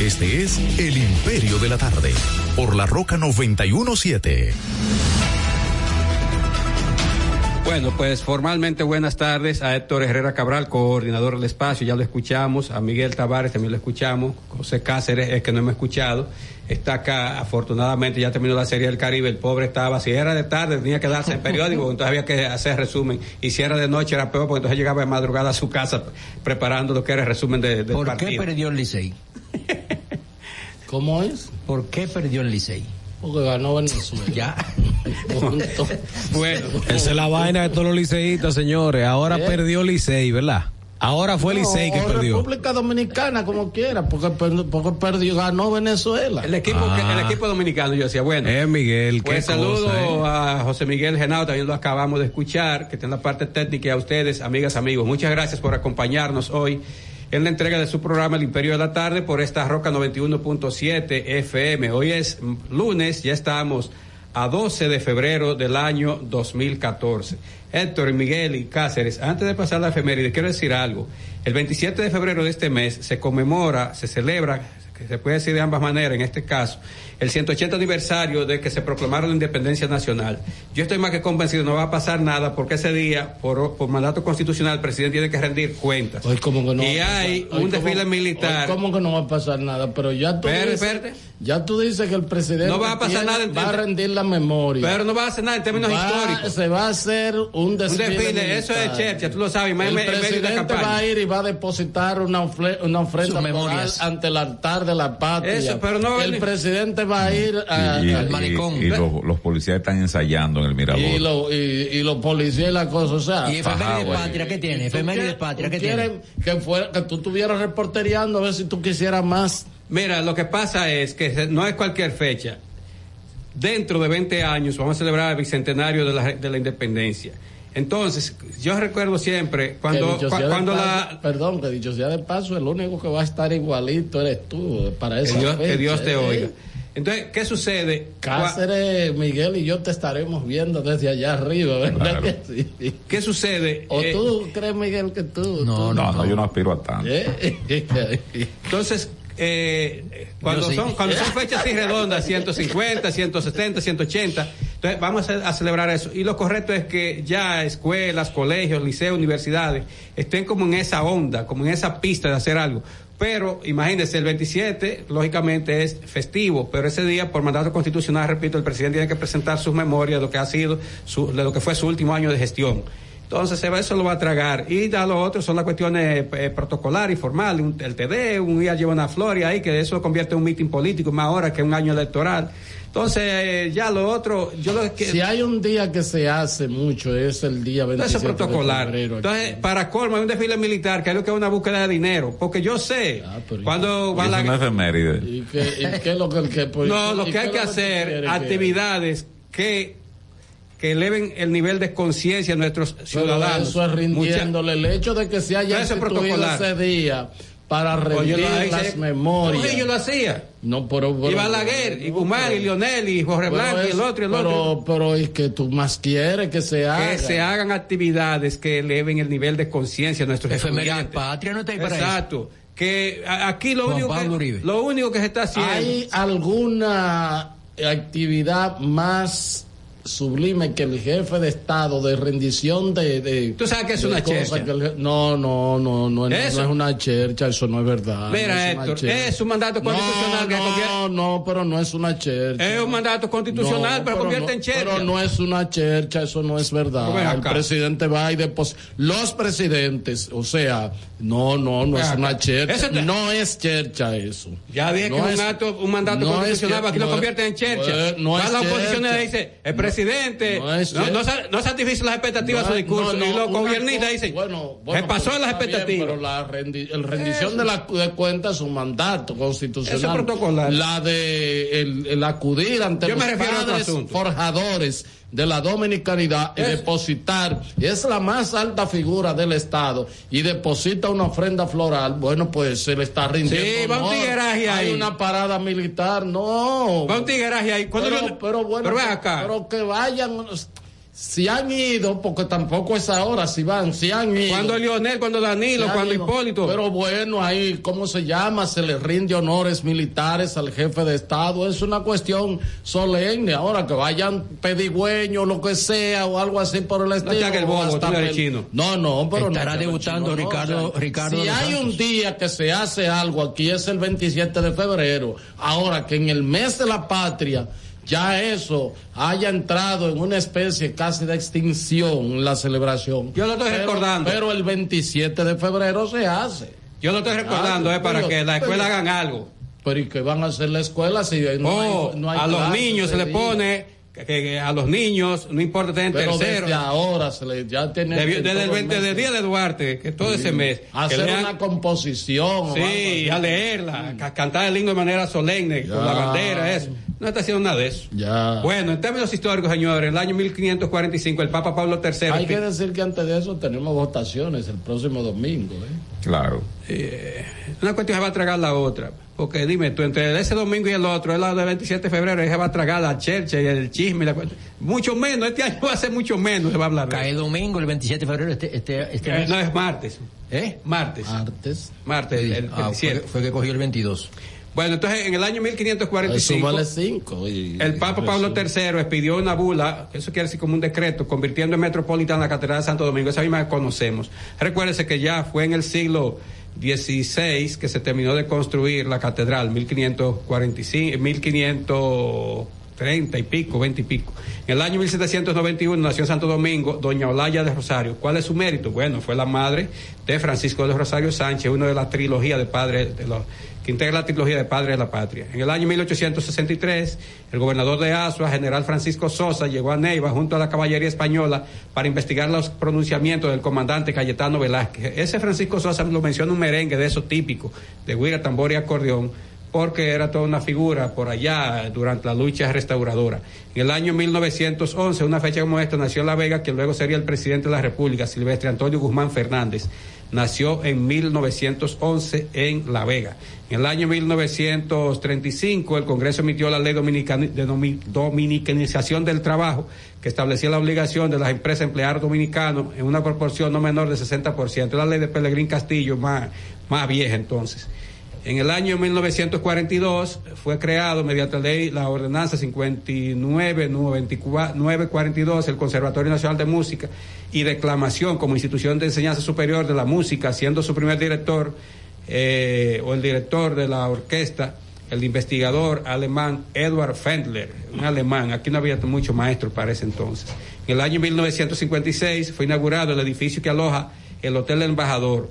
Este es El Imperio de la Tarde, por la Roca 917. Bueno, pues formalmente buenas tardes a Héctor Herrera Cabral, coordinador del espacio, ya lo escuchamos, a Miguel Tavares también lo escuchamos, José Cáceres es que no hemos escuchado, está acá, afortunadamente ya terminó la serie del Caribe, el pobre estaba, si era de tarde tenía que darse en periódico, [LAUGHS] entonces había que hacer resumen, y si era de noche era peor, porque entonces llegaba de madrugada a su casa preparando lo que era el resumen de, del ¿Por qué perdió el Licey? [LAUGHS] ¿Cómo es? ¿Por qué perdió el Licey? Porque ganó Venezuela. Ya. Bueno, Esa es la vaina de todos los liceístas, señores. Ahora ¿Eh? perdió Licey, ¿verdad? Ahora fue el Licey que perdió. República Dominicana, como quiera, porque, porque perdió, ganó Venezuela. El equipo, que- el equipo dominicano, yo decía, bueno. Eh, Miguel, Pues qué saludo cosa, eh. a José Miguel Genao, también lo acabamos de escuchar, que está en la parte técnica y a ustedes, amigas, amigos. Muchas gracias por acompañarnos hoy en la entrega de su programa El Imperio de la Tarde por esta Roca 91.7 FM. Hoy es lunes, ya estamos a 12 de febrero del año 2014. Héctor, Miguel y Cáceres, antes de pasar la efeméride, quiero decir algo. El 27 de febrero de este mes se conmemora, se celebra, que se puede decir de ambas maneras en este caso, el 180 aniversario de que se proclamaron la independencia nacional. Yo estoy más que convencido, no va a pasar nada porque ese día, por, por mandato constitucional, el presidente tiene que rendir cuentas. Hoy como que no y hay hoy un desfile como- militar. hoy como que no va a pasar nada, pero ya tú Espérate, dices, ya tú dices que el presidente No va a pasar tiene- nada en- va a rendir la memoria. Pero no va a hacer nada en términos Va- históricos. Se va a hacer un Un desfile. desfile, eso es chercha, tú lo sabes, El presidente va a ir y va a depositar una, ofre- una ofrenda ante el altar de la patria. Eso, pero no el presidente va a ir a- y, al y- malecón. y los, los policías están ensayando en el mirador. y, lo- y, y los policías y la cosa, o sea. ¿Y efeméride Fajado ahí. patria qué tiene? ¿Tú ¿Efeméride quieres- patria qué tiene? Que, fuera, que tú estuvieras reporteriando a ver si tú quisieras más. Mira, lo que pasa es que no es cualquier fecha. Dentro de 20 años vamos a celebrar el bicentenario de la, de la independencia. Entonces, yo recuerdo siempre Que cuando, cuando paso- la... Perdón, que dicho sea de paso, el único que va a estar igualito eres tú para Que esa Dios, que fecha, Dios te ¿eh? oiga. Entonces, ¿qué sucede? Cua- Cáceres, Miguel y yo te estaremos viendo desde allá arriba, ¿verdad Claro. que sí? ¿Qué sucede? ¿O Eh, tú crees, Miguel, que tú? No, tú- no, no, yo no aspiro a tanto. ¿Eh? Entonces, eh, cuando, sí. son, cuando son [LAUGHS] fechas así redondas, 150, 170, 180, entonces vamos a, a celebrar eso. Y lo correcto es que ya escuelas, colegios, liceos, universidades estén como en esa onda, como en esa pista de hacer algo. Pero imagínense, el 27, lógicamente es festivo, pero ese día, por mandato constitucional, repito, el presidente tiene que presentar sus memorias de lo que ha sido, su- de lo que fue su último año de gestión. Entonces eso lo va a tragar. Y ya lo otro son las cuestiones eh, protocolares y formales, un- el TD, un día lleva una flor y ahí que eso convierte en un mitin político, más ahora que un año electoral. Entonces eh, ya lo otro, yo lo que... Si hay un día que se hace mucho, es el día 27 Eso es protocolar. de febrero. aquí. Entonces, para colmo, hay un desfile militar que es lo que es una búsqueda de dinero. Porque yo sé, Ah, cuando va es la... una efeméride. ¿Y qué, y qué es lo que el que pues, No, lo que hay que hacer, que- actividades que, que eleven el nivel de conciencia de nuestros Pero ciudadanos. Eso es rindiéndole. El hecho de que se haya instituido ese día para Oye, rendir las memorias. Oye, yo lo hacía. No, pero, Y pero- Balaguer, y Guzmán, y Lionel, y Jorge Blanco, y el otro, y el pero, otro. Pero es que tú más quieres que se haga. Que se hagan actividades que eleven el nivel de conciencia de nuestros estudiantes. patria no está ahí para eso. Exacto. Que aquí lo único que, lo único que se está haciendo. ¿Hay alguna actividad más sublime que el jefe de Estado de rendición de... de Tú sabes que es una chercha. que el no, no, no, no, no, Eso. no es una chercha, eso no es verdad. Mira, no es Héctor, es un mandato constitucional no, que no, convierte- No, pero no es una chercha. Es un mandato constitucional, No, pero convierte no- en chercha. Pero no es una chercha, eso no es verdad. El presidente va y deposita. Los presidentes, o sea, no, no, no es una chercha. Te- No es chercha eso. Ya dije No que es un, acto, un mandato no constitucional, que- aquí lo no convierte en chercha. no es- no la oposición le dice, el presidente No no, es no, sa- no satisfizo las expectativas No de su discurso. no, y no, los gobiernistas dicen, bueno, se pasó en las está bien, expectativas. pero la rendi- el rendición de la de cuentas es un mandato constitucional. Eso es protocolar. La de el, el acudir ante Yo los me refiero a padres asunto. forjadores de la dominicanidad y Es- depositar, es la más alta figura del Estado, y deposita una ofrenda floral, bueno, pues se le está rindiendo. Sí, va un tigueraje Hay ahí. una parada militar, no. Va un tigueraje ahí. Pero, pero bueno, pero acá. pero que vayan. Si han ido, porque tampoco es ahora, si van, si han ido. Cuando Lionel, cuando Danilo, cuando ido. Hipólito. Pero bueno, ahí, ¿cómo se llama? Se le rinde honores militares al jefe de Estado. Es una cuestión solemne. Ahora que vayan pedigüeños, lo que sea, o algo así por el estilo. te hagas el chino. No, no, pero Estará no, debutando chino, no, Ricardo- o sea, Ricardo Si hay un día que se hace algo aquí es el 27 de febrero. Ahora que en el mes de la patria ya eso haya entrado en una especie casi de extinción la celebración. Yo lo estoy Pero- recordando. Pero el 27 de febrero se hace. Yo lo estoy recordando, Ah, eh, para pero- que la escuela pero- hagan algo. Pero ¿y qué van a hacer la escuela si no Oh, hay, no hay a los niños se le pone que, a los niños, no importa tener Pero tercero. desde ahora se le ya tiene Debió- que desde el todo 20 mes- de día de Duarte, que todo ese mes. que hacer lean- una composición. o algo Sí, a leerla, a cantar el himno de manera solemne, con la bandera, eso. No está haciendo nada de eso. Ya. Bueno, en términos históricos, señores, en el año 1545, el Papa Pablo III. Hay que decir que antes de eso tenemos votaciones el próximo domingo. ¿eh? Claro. Eh, una cuestión se va a tragar la otra. Porque dime tú, entre ese domingo y el otro, el lado del 27 de febrero, se va a tragar la chercha y el chisme. y la cuestión. mucho menos, este año va a ser mucho menos, se va a hablar Cae domingo, el 27 de febrero, este, este, este Eh, mes. no, es martes. ¿Eh? Martes. Martes. Martes, el, el Ah, fue, 27. que- fue que cogió el 22. Bueno, entonces en el año Eso 1545. vale cinco. y- El Papa Pablo III expidió una bula, eso quiere decir como un decreto, convirtiendo en metropolitana la Catedral de Santo Domingo, esa misma que conocemos. Recuérdese que ya fue en el siglo XVI que se terminó de construir la catedral, 1545, 1530 y pico, 20 y pico. En el año 1791 nació en Santo Domingo doña Olaya de Rosario. ¿Cuál es su mérito? Bueno, fue la madre de Francisco de Rosario Sánchez, uno de la trilogía de padres de los integra la trilogía de Padres de la Patria. En el año 1863, el gobernador de Azua, general Francisco Sosa, llegó a Neiva junto a la caballería española para investigar los pronunciamientos del comandante Cayetano Velázquez. Ese Francisco Sosa lo menciona un merengue de esos típicos, de guira, tambor y acordeón, porque era toda una figura por allá durante la lucha restauradora. En el año 1911, una fecha como esta, nació en La Vega, que luego sería el presidente de la República, Silvestre Antonio Guzmán Fernández. Nació en 1911 en La Vega. En el año 1935, el Congreso emitió la ley de domi- dominicanización del trabajo, que establecía la obligación de las empresas emplear dominicanos en una proporción no menor de 60%. La ley de Pelegrín Castillo, más, más vieja entonces. En el año 1942 fue creado mediante ley la ordenanza 59-942 el Conservatorio Nacional de Música y Declamación como institución de enseñanza superior de la música, siendo su primer director eh, o el director de la orquesta el investigador alemán Edward Fendler, un alemán, aquí no había mucho maestro para ese entonces. En el año 1956 fue inaugurado el edificio que aloja el Hotel Embajador,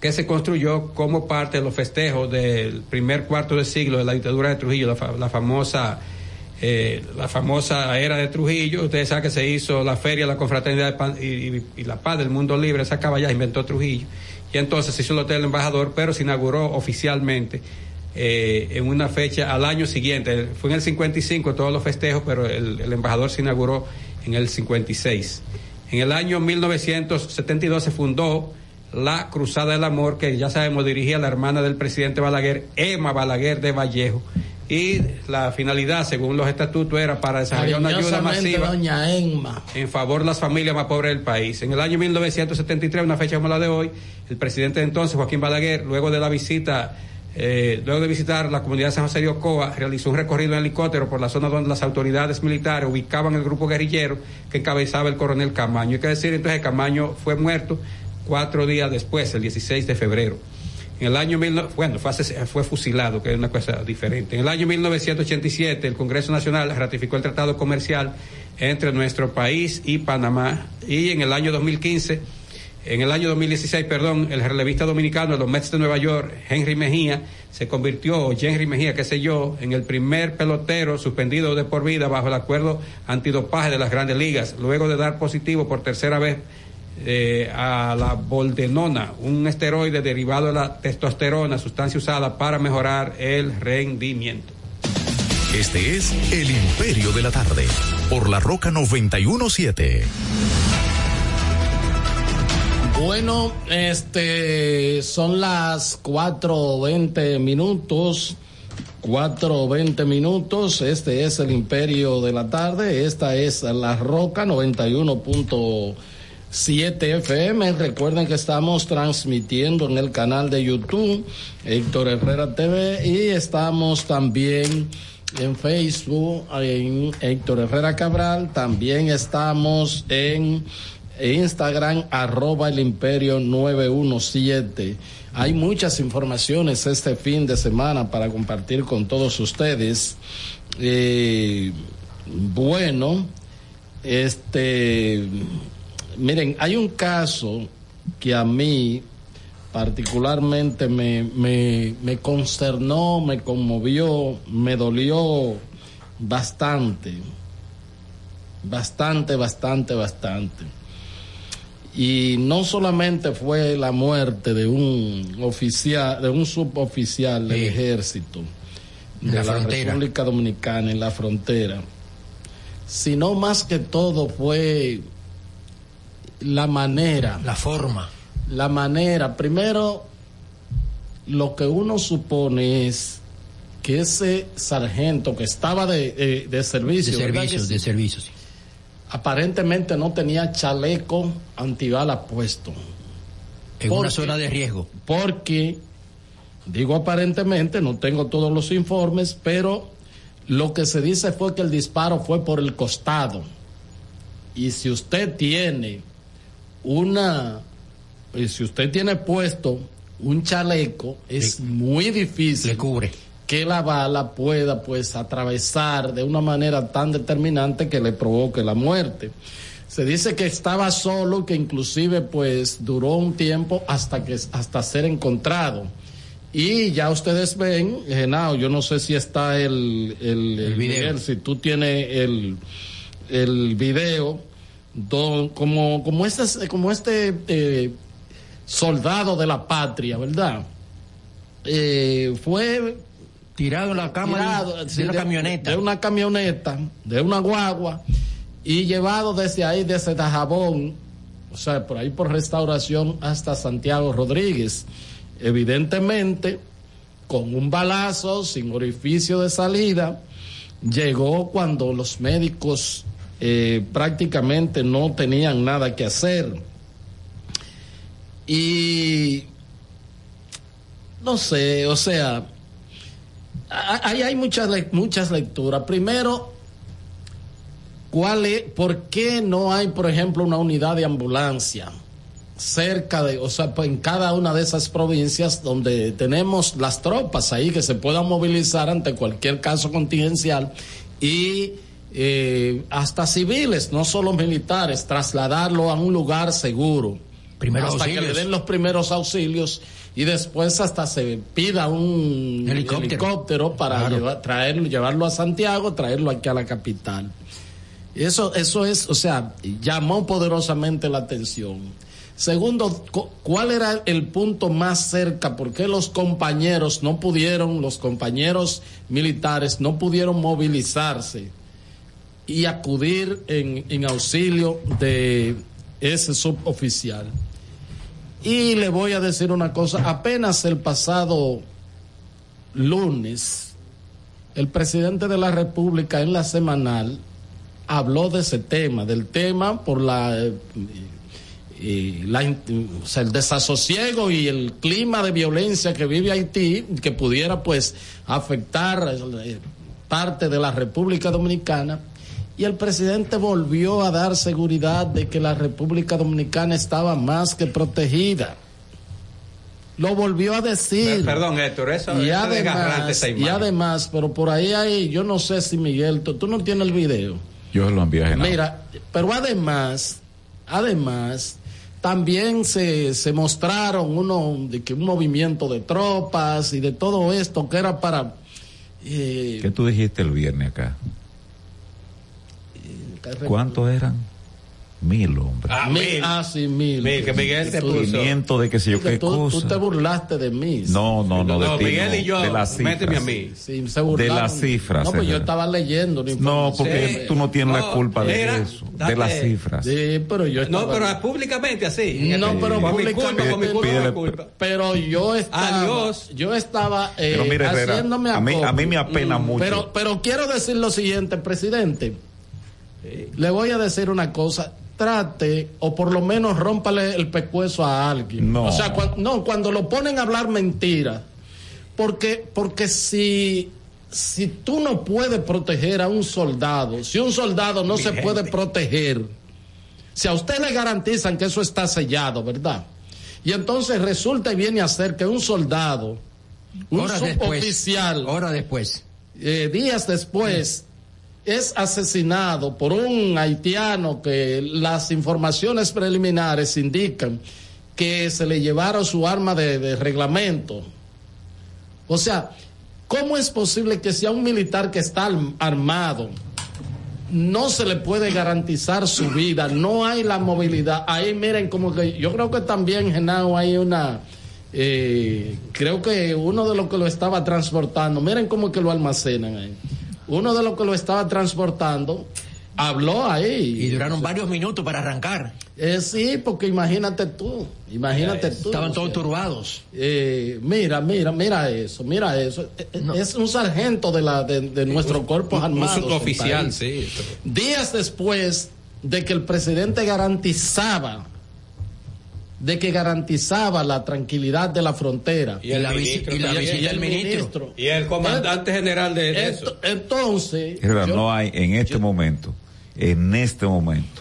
que se construyó como parte de los festejos del primer cuarto de siglo de la dictadura de Trujillo, la, fa- la famosa eh, la famosa era de Trujillo. Ustedes saben que se hizo la feria, la confraternidad y la paz del mundo libre, esa caballa inventó Trujillo. Y entonces se hizo el Hotel Embajador, pero se inauguró oficialmente eh, en una fecha al año siguiente. Fue en el 55 todos los festejos, pero el, el embajador se inauguró en el 56. En el año 1972 se fundó la Cruzada del Amor, que ya sabemos dirigía la hermana del presidente Balaguer, Emma Balaguer de Vallejo. Y la finalidad, según los estatutos, era para desarrollar una ayuda masiva Doña Emma. en favor de las familias más pobres del país. En el año 1973, una fecha como la de hoy, el presidente de entonces, Joaquín Balaguer, luego de la visita, eh, luego de visitar la comunidad de San José de Ocoa, realizó un recorrido en helicóptero por la zona donde las autoridades militares ubicaban el grupo guerrillero que encabezaba el coronel Camaño. Hay que decir entonces que Camaño fue muerto cuatro días después, el 16 de febrero. En el año, bueno, fue, fue fusilado, que es una cosa diferente. En el año 1987, el Congreso Nacional ratificó el Tratado Comercial entre nuestro país y Panamá. Y en el año 2015, en el año 2016, perdón, el relevista dominicano de los Mets de Nueva York, Henry Mejía, se convirtió, Henry Mejía, qué sé yo, en el primer pelotero suspendido de por vida bajo el acuerdo antidopaje de las grandes ligas, luego de dar positivo por tercera vez eh, a la boldenona, un esteroide derivado de la testosterona, sustancia usada para mejorar el rendimiento. Este es El Imperio de la Tarde, por la Roca 917. Bueno, este son las 4.20 minutos. 4.20 minutos. Este es el Imperio de la Tarde. Esta es La Roca 91.7 FM. Recuerden que estamos transmitiendo en el canal de YouTube Héctor Herrera TV y estamos también en Facebook en Héctor Herrera Cabral. También estamos en Instagram, arroba el imperio 917. Hay muchas informaciones este fin de semana para compartir con todos ustedes. Eh, bueno, este, miren, hay un caso que a mí particularmente me, me, me consternó, me conmovió, me dolió bastante. bastante, bastante, bastante. Y no solamente fue la muerte de un oficial, de un suboficial del Sí. ejército de la. República Dominicana en la frontera, sino más que todo fue la manera. La forma. La manera. Primero, lo que uno supone es que ese sargento que estaba de, eh, de servicio, De ¿verdad servicios, que sí? de servicios. sí. aparentemente no tenía chaleco antibala puesto. En ¿Por una zona de riesgo. Porque, digo aparentemente, no tengo todos los informes, pero lo que se dice fue que el disparo fue por el costado. Y si usted tiene una, y si usted tiene puesto un chaleco, es muy difícil que la bala pueda pues atravesar de una manera tan determinante que le provoque la muerte. Se dice que estaba solo, que inclusive pues duró un tiempo hasta que hasta ser encontrado. Y ya ustedes ven, Genao, yo no sé si está el, el, el video. Miguel, si tú tienes el, el video, do- como, como este, como este eh, soldado de la patria, ¿verdad? Eh, fue tirado en la cama de- de una camioneta. de una camioneta, de una guagua, y llevado desde ahí, desde Dajabón, o sea, por ahí por restauración hasta Santiago Rodríguez. Evidentemente, con un balazo, sin orificio de salida, llegó cuando los médicos eh, prácticamente no tenían nada que hacer. Y no sé, o sea, ahí hay muchas, muchas lecturas. Primero, ¿cuál es, ¿por qué no hay, por ejemplo, una unidad de ambulancia cerca de, o sea, en cada una de esas provincias donde tenemos las tropas ahí que se puedan movilizar ante cualquier caso contingencial y eh, hasta civiles, no solo militares, trasladarlo a un lugar seguro. Primeros hasta que le den los primeros auxilios y después hasta se pida un Helicóptero. helicóptero para Claro. llevar- traerlo, llevarlo a Santiago, traerlo aquí a la capital. Eso, eso es, o sea, llamó poderosamente la atención. Segundo, cu- ¿cuál era el punto más cerca? ¿Por qué los compañeros no pudieron, los compañeros militares no pudieron movilizarse y acudir en, en auxilio de ese suboficial? Y le voy a decir una cosa, apenas el pasado lunes, el presidente de la República en la semanal habló de ese tema, del tema por la, eh, la el desasosiego y el clima de violencia que vive Haití, que pudiera pues afectar eh, parte de la República Dominicana. Y el presidente volvió a dar seguridad de que la República Dominicana estaba más que protegida. Lo volvió a decir. Perdón, Héctor, eso, y eso además, esa y imagen. además, pero por ahí hay, yo no sé si Miguel, tú, tú no tienes el video. Yo lo envié a. Mira, pero además, además, también se, se mostraron uno, de que un movimiento de tropas y de todo esto que era para... eh, ¿Qué tú dijiste el viernes acá? ¿Cuántos eran? Mil hombres. Ah, mil, mil. ah, sí, mil. Mil, que Miguel te Tú- puso. 500 de que sé yo qué tú, tú cosa. te burlaste de mí. No, no, no, de No, ti, Miguel no, y yo, de las cifras. méteme a mí. Sí, se burlaron. De las cifras, No, pues yo estaba leyendo. No, porque tú no tienes la No, culpa de eso, date- de las cifras. Sí, pero yo No, estaba- pero públicamente así. No, pero públicamente mi culpa, Pídele- por mi culpa. Pero yo estaba, Adiós. yo estaba eh, Pero mire, Herrera, haciéndome a mí- a mí me apena mucho. Pero, pero quiero decir lo siguiente, presidente. Le voy a decir una cosa. Trate, o por lo menos rómpale el pescuezo a alguien. No. O sea, cuan- no, cuando lo ponen a hablar mentira. Porque, porque si, si tú no puedes proteger a un soldado, si un soldado no se puede proteger, si a usted le garantizan que eso está sellado, ¿verdad? Y entonces resulta y viene a ser que un soldado, un Horas después. suboficial, Hora después. eh, días después, es asesinado por un haitiano que las informaciones preliminares indican que se le llevaron su arma de, reglamento. O sea, ¿cómo es posible que sea un militar que está arm- armado no se le puede garantizar su vida, no hay la movilidad. Ahí miren como que yo creo que también Genao hay una eh, creo que uno de los que lo estaba transportando, miren cómo que lo almacenan ahí. Uno de los que lo estaba transportando habló ahí. Y duraron varios minutos para arrancar. Eh, sí, porque imagínate tú, imagínate tú. Estaban o todos sea, turbados. eh, mira, mira, mira eso, mira eso. Eh, Es un sargento de, la, de, de nuestro cuerpo Un- un armado. suboficial, sí. Días después de que el presidente garantizaba de que garantizaba la tranquilidad de la frontera. Y el la ministro y la el ministro. Y el comandante general de, eso. Entonces, Es verdad, yo- no hay, en este momento, en este momento,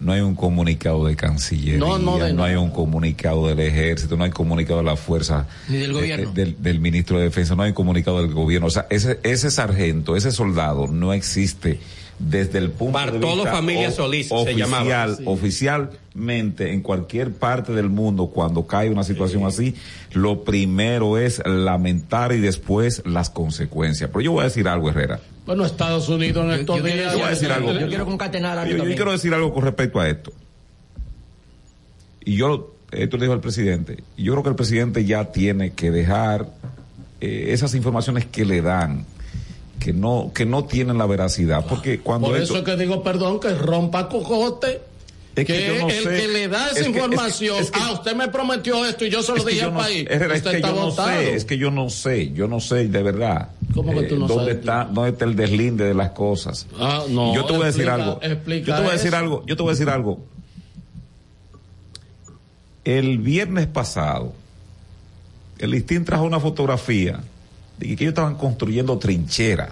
no hay un comunicado de Cancillería, No, no, no, de hay un comunicado del Ejército, no hay comunicado de la Fuerza. Ni del eh, gobierno. eh, del, del Ministro de Defensa, no hay comunicado del gobierno. O sea, ese, ese sargento, ese soldado no existe desde el punto de Bartolo vista Familia o- Solís se oficial, llamaba. Sí. oficialmente en cualquier parte del mundo cuando cae una situación así, lo primero es lamentar y después las consecuencias. Pero yo voy a decir algo, Herrera. bueno, Estados Unidos en estos yo días. quiero- yo voy a decir algo. Yo quiero concatenar algo Yo, yo quiero decir algo con respecto a esto. Y yo, esto le dijo al presidente, yo creo que el presidente ya tiene que dejar eh, esas informaciones que le dan, que no, que no tienen la veracidad, porque cuando Por esto- eso es que digo, perdón, que rompa cojote. Es que, que yo no el sé. que le da esa Es que- información, es que- ah, usted me prometió esto y yo se lo dije al no- país. Es usted que está yo no sé, es que yo no sé, yo no sé de verdad. ¿Cómo que tú no dónde sabes? está, dónde está el deslinde de las cosas. Ah, no, yo te voy a decir algo. Yo te voy a decir eso. algo. Yo te voy a decir algo. El viernes pasado, el listín trajo una fotografía de que ellos estaban construyendo trinchera.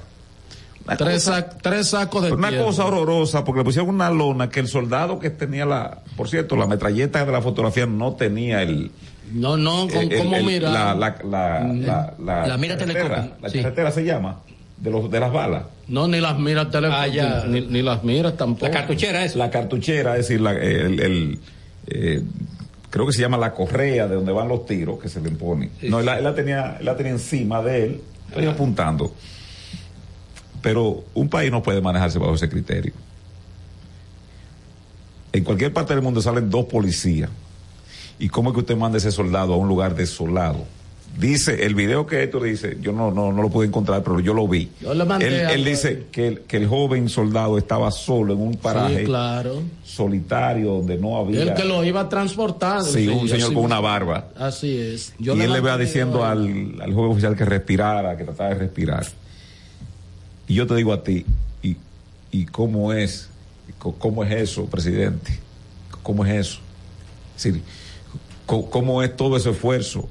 Una Tres, cosa- sac- tres sacos de una tierra. cosa horrorosa porque le pusieron una lona que el soldado que tenía la, por cierto, la metralleta de la fotografía no tenía el, No, no, con, el- ¿cómo el- mira? La, la, la, la, la, La mira carretera, La sí. carretera se llama, de, los, de las balas. No, ni las mira teléfono, Ah, ni, ni las mira tampoco. La cartuchera es. La cartuchera, es decir, la- el, el, eh, creo que se llama la correa de donde van los tiros que se le pone. No, él la, él la tenía, él la tenía encima de él, estoy apuntando. Pero un país no puede manejarse bajo ese criterio. En cualquier parte del mundo salen dos policías. ¿Y cómo es que usted manda ese soldado a un lugar desolado? Dice, el video que Héctor dice, yo no, no, no lo pude encontrar, pero yo lo vi. Yo le mandé él, él dice que el, que el joven soldado estaba solo en un paraje Sí, claro. solitario donde no había. El que lo iba a transportar. Sí, un señor con una barba. Así es. y él le va diciendo al, al joven oficial que respirara, que tratara de respirar. Y yo te digo a ti, ¿y, y cómo es? ¿Cómo es eso, presidente? ¿Cómo es eso? Es decir, ¿cómo es todo ese esfuerzo?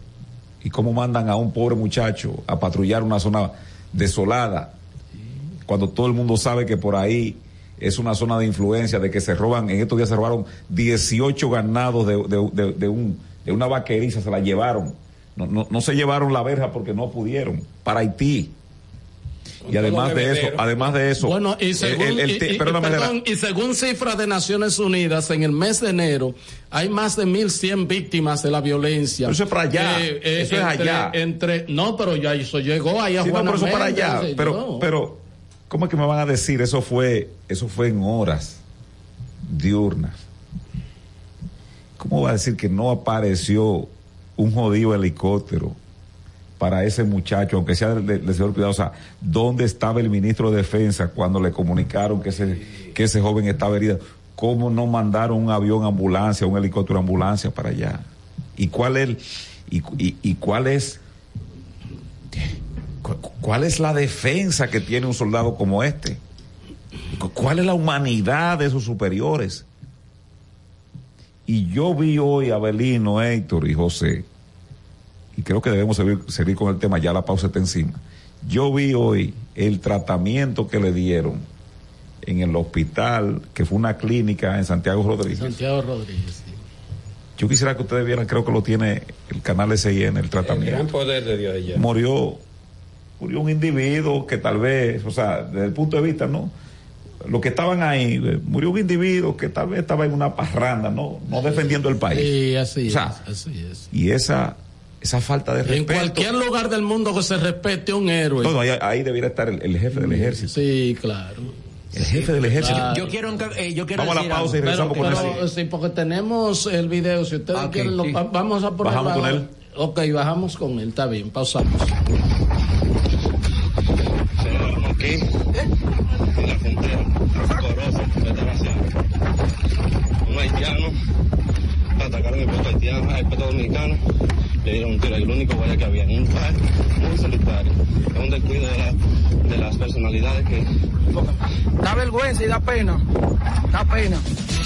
¿Y cómo mandan a un pobre muchacho a patrullar una zona desolada? Cuando todo el mundo sabe que por ahí es una zona de influencia, de que se roban, en estos días se robaron 18 ganados de, de- de- de un, una vaqueriza, se la llevaron. No, no, no se llevaron la verja porque no pudieron. Para Haití. Y además de eso, además de eso, Bueno, y el- según, el- el y- te- y- perdóname, perdón, y según cifras de Naciones Unidas, en el mes de enero hay más de 1.100 víctimas de la violencia. Pero eso es para allá, eso es allá. Entre, no, pero ya eso llegó ahí a Sí, no, pero eso para allá. Pero, pero, ¿cómo es que me van a decir? Eso fue, eso fue en horas diurnas. ¿Cómo va a decir que no apareció un jodido helicóptero para ese muchacho, aunque sea del, señor Cuidado? O sea, ¿dónde estaba el ministro de Defensa cuando le comunicaron que ese, que ese joven estaba herido? ¿Cómo no mandaron un avión ambulancia, un helicóptero ambulancia para allá? ¿Y cuál es, y, y- cuál es ¿Cu- cu- ¿Cuál es la defensa que tiene un soldado como este? Cu- ¿Cuál es la humanidad de sus superiores? Y yo vi hoy a Belino, Héctor y José, y creo que debemos seguir, seguir con el tema, ya la pausa está encima. Yo vi hoy el tratamiento que le dieron en el hospital, que fue una clínica en Santiago Rodríguez. Santiago Rodríguez. sí. Yo quisiera que ustedes vieran, creo que lo tiene el canal SIN, el El tratamiento gran poder de Dios ella. murió, murió un individuo que tal vez, o sea, desde el punto de vista, ¿no? Los que estaban ahí, eh, murió un individuo que tal vez estaba en una parranda, ¿no? No defendiendo el país. Sí, así O sea, es, así es. Y esa, esa falta de En respeto. cualquier lugar del mundo que se respete a un héroe. No, no, ahí, ahí debiera estar el, el jefe del ejército. Sí, claro. El jefe del ejército. Claro. Yo quiero, eh, yo quiero Vamos a la decir pausa y algo. regresamos con Pero, sí, porque tenemos el video. Si ustedes Ah, ok, quieren, lo sí. pa- vamos a ponerlo. Bajamos con él. Ok, bajamos con él. Está bien, pausamos. aquí en la frontera Corozo, esta nación. Un haitiano atacaron el puerto haitiano, el puerto dominicano, le dieron un tiro, el único guardia que había, un lugar muy solitario, es un descuido de, la- de las personalidades que Da vergüenza y da pena. Da pena.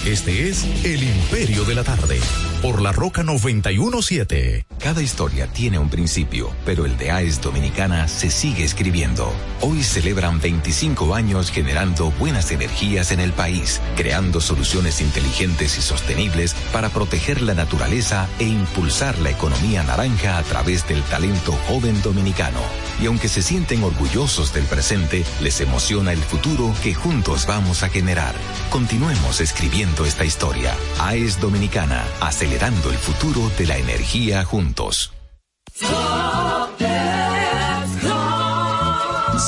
Este es El Imperio de la Tarde, por la Roca 917. Cada historia tiene un principio, pero el de AES Dominicana se sigue escribiendo. Hoy celebran 25 años generando buenas energías en el país, creando soluciones inteligentes y sostenibles para proteger la naturaleza e impulsar la economía naranja a través del talento joven dominicano. Y aunque se sienten orgullosos del presente, les emociona el futuro que juntos vamos a generar. Continuemos escribiendo esta historia. AES Dominicana, acelerando el futuro de la energía juntos.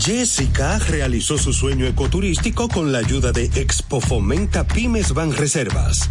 Jessica realizó su sueño ecoturístico con la ayuda de Expo Fomenta Pymes Ban Reservas.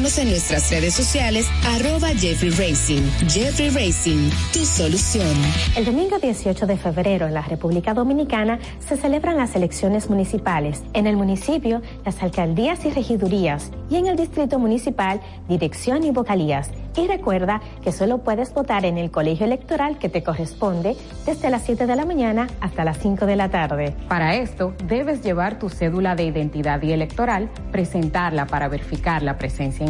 en nuestras redes sociales, arroba Jeffrey Racing. Jeffrey Racing, tu solución. El domingo 18 de febrero en la República Dominicana se celebran las elecciones municipales. En el municipio, las alcaldías y regidurías y en el distrito municipal, dirección y vocalías. Y recuerda que solo puedes votar en el colegio electoral que te corresponde desde las 7 de la mañana hasta las 5 de la tarde. Para esto, debes llevar tu cédula de identidad y electoral, presentarla para verificar la presencia en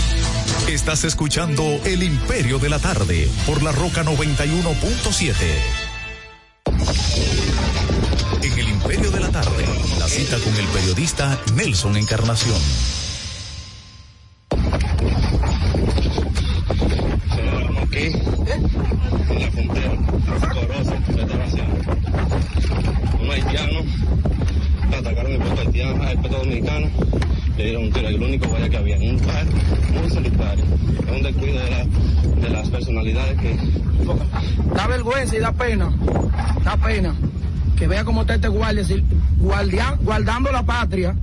Estás escuchando El Imperio de la Tarde por la Roca 91.7. En El Imperio de la Tarde, la cita con el periodista Nelson Encarnación. Aquí, en la frontera. Unos haitianos atacaron el puerto haitiano, el puerto dominicano, le un tiro y el único guardia que había un par muy solitario. Es un descuido de, la- de las personalidades que Da vergüenza y da pena, da pena que vea cómo está este guardia, guardia- guardando la patria,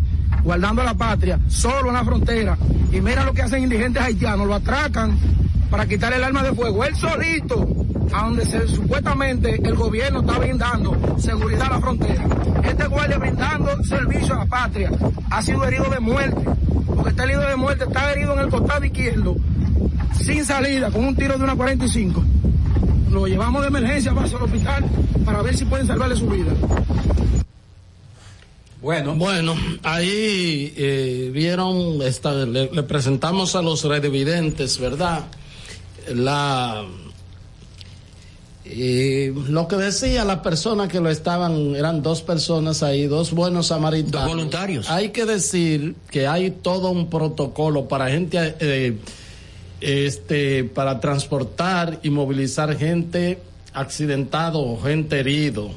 guardando la patria, solo en la frontera. Y mira lo que hacen indigentes haitianos, lo atracan para quitarle el arma de fuego. Él solito, a donde se- supuestamente el gobierno está brindando seguridad a la frontera. Este guardia brindando servicio a la patria ha sido herido de muerte, porque está herido de muerte, está herido en el costado izquierdo, sin salida, con un tiro de una 45 lo llevamos de emergencia hacia el hospital para ver si pueden salvarle su vida. Bueno, bueno, ahí eh, vieron, esta, le, le presentamos a los revidentes, ¿verdad? La eh, lo que decía la persona que lo estaban, eran dos personas ahí, dos buenos samaritanos. Dos voluntarios. Hay que decir que hay todo un protocolo para gente, eh, este, para transportar y movilizar gente accidentado o gente herido.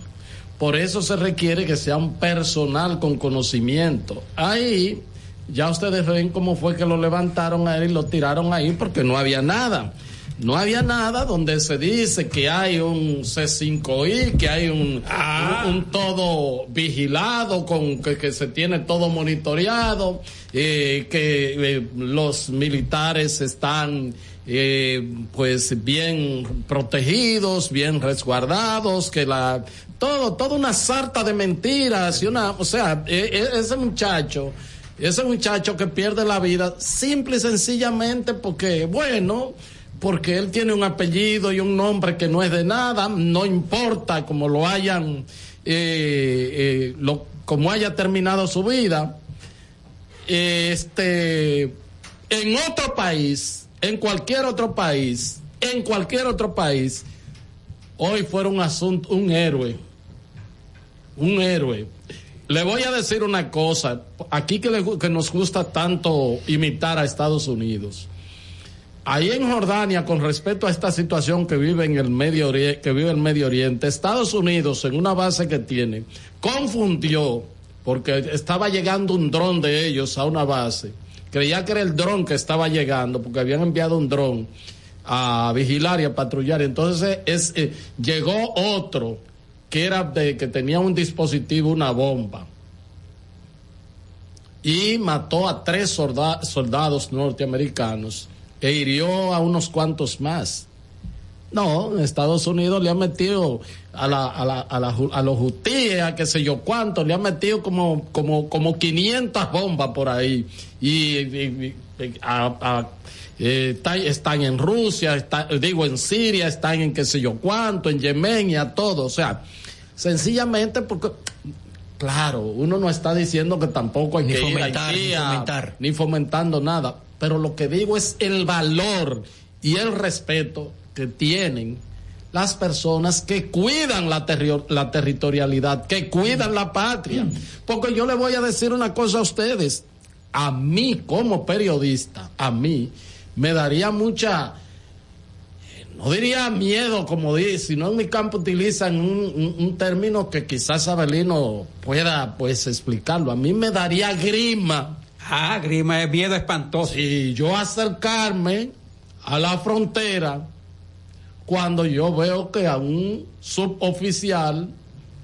Por eso se requiere que sea un personal con conocimiento. Ahí, ya ustedes ven cómo fue que lo levantaron a él y lo tiraron ahí porque no había nada. No había nada donde se dice que hay un C5I, que hay un, un, un todo vigilado, con que, que se tiene todo monitoreado, eh, que eh, los militares están eh, pues bien protegidos, bien resguardados, que la todo, toda una sarta de mentiras y una, o sea, e- e- ese muchacho, ese muchacho que pierde la vida simple y sencillamente porque, bueno, porque él tiene un apellido y un nombre que no es de nada, no importa como lo hayan, eh, eh, haya terminado su vida, este, en otro país, en cualquier otro país, en cualquier otro país, hoy fuera un asunto, un héroe, un héroe. Le voy a decir una cosa, aquí que, le que nos gusta tanto imitar a Estados Unidos. Ahí en Jordania, con respecto a esta situación que vive en el Medio Oriente, que vive el Medio Oriente, Estados Unidos, en una base que tiene, confundió, porque estaba llegando un dron de ellos a una base. Creía que era el dron que estaba llegando, porque habían enviado un dron a vigilar y a patrullar. Entonces es, eh, llegó otro que era de, que tenía un dispositivo, una bomba y mató a tres solda- soldados norteamericanos e hirió a unos cuantos más. No, Estados Unidos le han metido a, la, a, la, a, la a los hutíes, a qué sé yo cuánto, le han metido como, como, como 500 bombas por ahí. Y, y- y- a- a- eh, está- están en Rusia, está- digo en Siria, están en qué sé yo cuánto, en Yemen y a todo. O sea, sencillamente porque Claro, uno no está diciendo que tampoco hay Ni que ir a fomentar, Haití ni fomentar. ni fomentando nada, pero lo que digo es el valor y el respeto que tienen las personas que cuidan la, territorialidad, que cuidan la patria. Porque yo le voy a decir una cosa a ustedes, a mí como periodista, a mí me daría mucha no diría miedo, como dice, sino en mi campo utilizan un, un- un término que quizás Abelino pueda pues explicarlo. A mí me daría grima. Ah, grima es miedo espantoso. Y yo acercarme a la frontera cuando yo veo que a un suboficial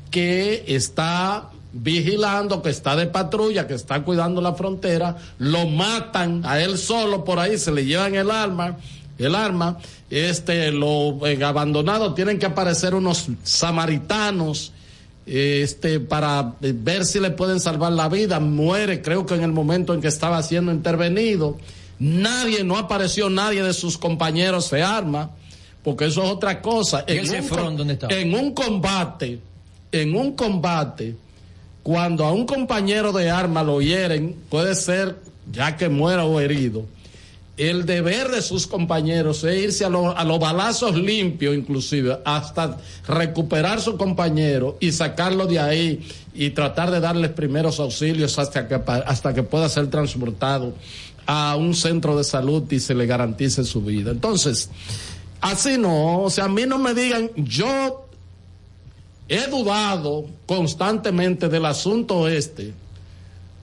que está vigilando, que está de patrulla, que está cuidando la frontera, lo matan a él solo por ahí, se le llevan el arma, el arma, este, lo eh, abandonado, tienen que aparecer unos samaritanos este, para ver si le pueden salvar la vida. Muere, creo que en el momento en que estaba siendo intervenido. Nadie, no apareció nadie de sus compañeros de arma, porque eso es otra cosa. ¿Y ese un, front dónde está? en un combate, en un combate, cuando a un compañero de arma lo hieren, puede ser ya que muera o herido. El deber de sus compañeros es irse a, a los balazos limpios, inclusive, hasta recuperar su compañero y sacarlo de ahí y tratar de darles primeros auxilios hasta que, hasta que pueda ser transportado a un centro de salud y se le garantice su vida. Entonces, así no, o sea, a mí no me digan, yo he dudado constantemente del asunto este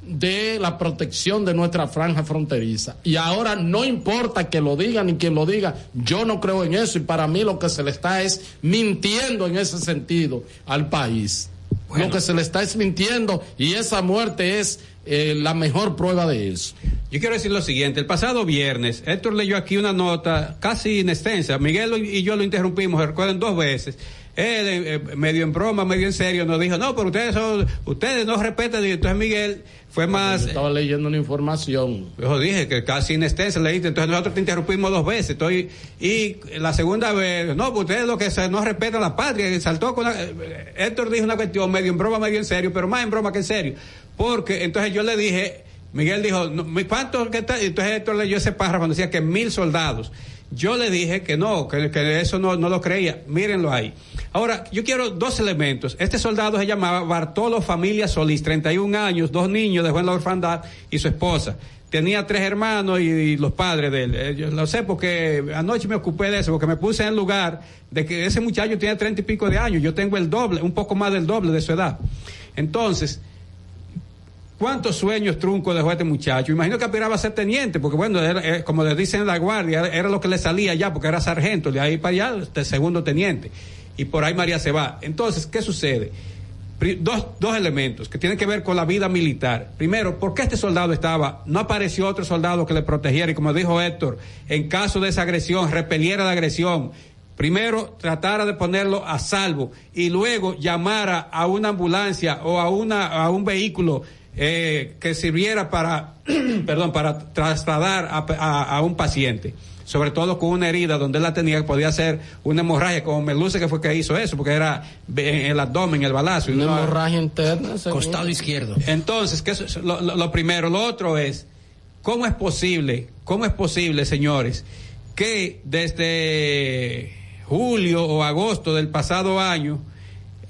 de la protección de nuestra franja fronteriza. Y ahora no importa que lo digan ni quien lo diga, yo no creo en eso y para mí lo que se le está es mintiendo en ese sentido al país. Lo que se le está es mintiendo y esa muerte es eh, la mejor prueba de eso. Yo quiero decir lo siguiente, el pasado viernes Héctor leyó aquí una nota casi inextensa, Miguel y yo lo interrumpimos, recuerden dos veces. Él, eh, eh, medio en broma, medio en serio, nos dijo, no, pero ustedes son, ustedes no respetan, y entonces Miguel fue más... Yo estaba leyendo una información. Yo dije que casi inextensa leíste, entonces nosotros te interrumpimos dos veces. Estoy, y la segunda vez, no, pues ustedes lo que se, no respetan la patria, y saltó con una- eh, Héctor dijo una cuestión medio en broma, medio en serio, pero más en broma que en serio. Porque entonces yo le dije, Miguel dijo, no, ¿cuántos que está? Entonces Héctor leyó ese párrafo decía que mil soldados. Yo le dije que no, que, eso no, no lo creía. Mírenlo ahí. Ahora, yo quiero dos elementos. Este soldado se llamaba Bartolo Familia Solís, 31 años, dos niños, dejó en la orfandad y su esposa. Tenía tres hermanos y, y los padres de él. Eh, Yo lo sé porque anoche me ocupé de eso, porque me puse en el lugar de que ese muchacho tiene treinta y pico de años. Yo tengo el doble, un poco más del doble de su edad. Entonces, ¿Cuántos sueños truncos dejó este muchacho? Imagino que aspiraba a ser teniente, porque bueno, era, eh, como le dicen en la guardia, era, lo que le salía ya, porque era sargento, de ahí para allá, este segundo teniente. Y por ahí María se va. Entonces, ¿qué sucede? Dos, dos elementos que tienen que ver con la vida militar. Primero, ¿por qué este soldado estaba? No apareció otro soldado que le protegiera y como dijo Héctor, en caso de esa agresión, repeliera la agresión. Primero, tratara de ponerlo a salvo y luego llamara a una ambulancia o a, una, a un vehículo eh, que sirviera para, [CLEARS THROAT] perdón, para trasladar a, a- a un paciente. Sobre todo con una herida donde él la tenía, que podía ser una hemorragia, como me luce que fue que hizo eso, porque era en el abdomen, el balazo. Una no- hemorragia interna. según- Costado izquierdo. entonces, ¿qué es lo, lo- lo primero? Lo otro es, ¿cómo es posible, cómo es posible, señores, que desde julio o agosto del pasado año,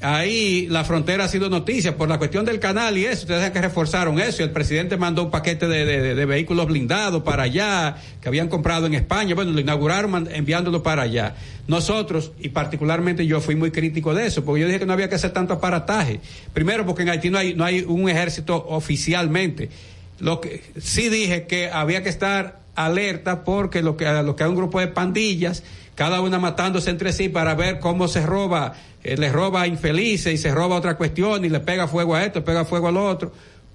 ahí la frontera ha sido noticia por la cuestión del canal y eso, ustedes saben que reforzaron eso, el presidente mandó un paquete de, de- de- vehículos blindados para allá, que habían comprado en España, bueno, lo inauguraron enviándolo para allá. Nosotros, y particularmente yo fui muy crítico de eso, porque yo dije que no había que hacer tanto aparataje. Primero, porque en Haití no hay, no hay un ejército oficialmente. Lo que sí dije que había que estar alerta porque lo que, lo que hay un grupo de pandillas, cada una matándose entre sí para ver cómo se roba, eh, le roba infelices y se roba otra cuestión y le pega fuego a esto, pega fuego al otro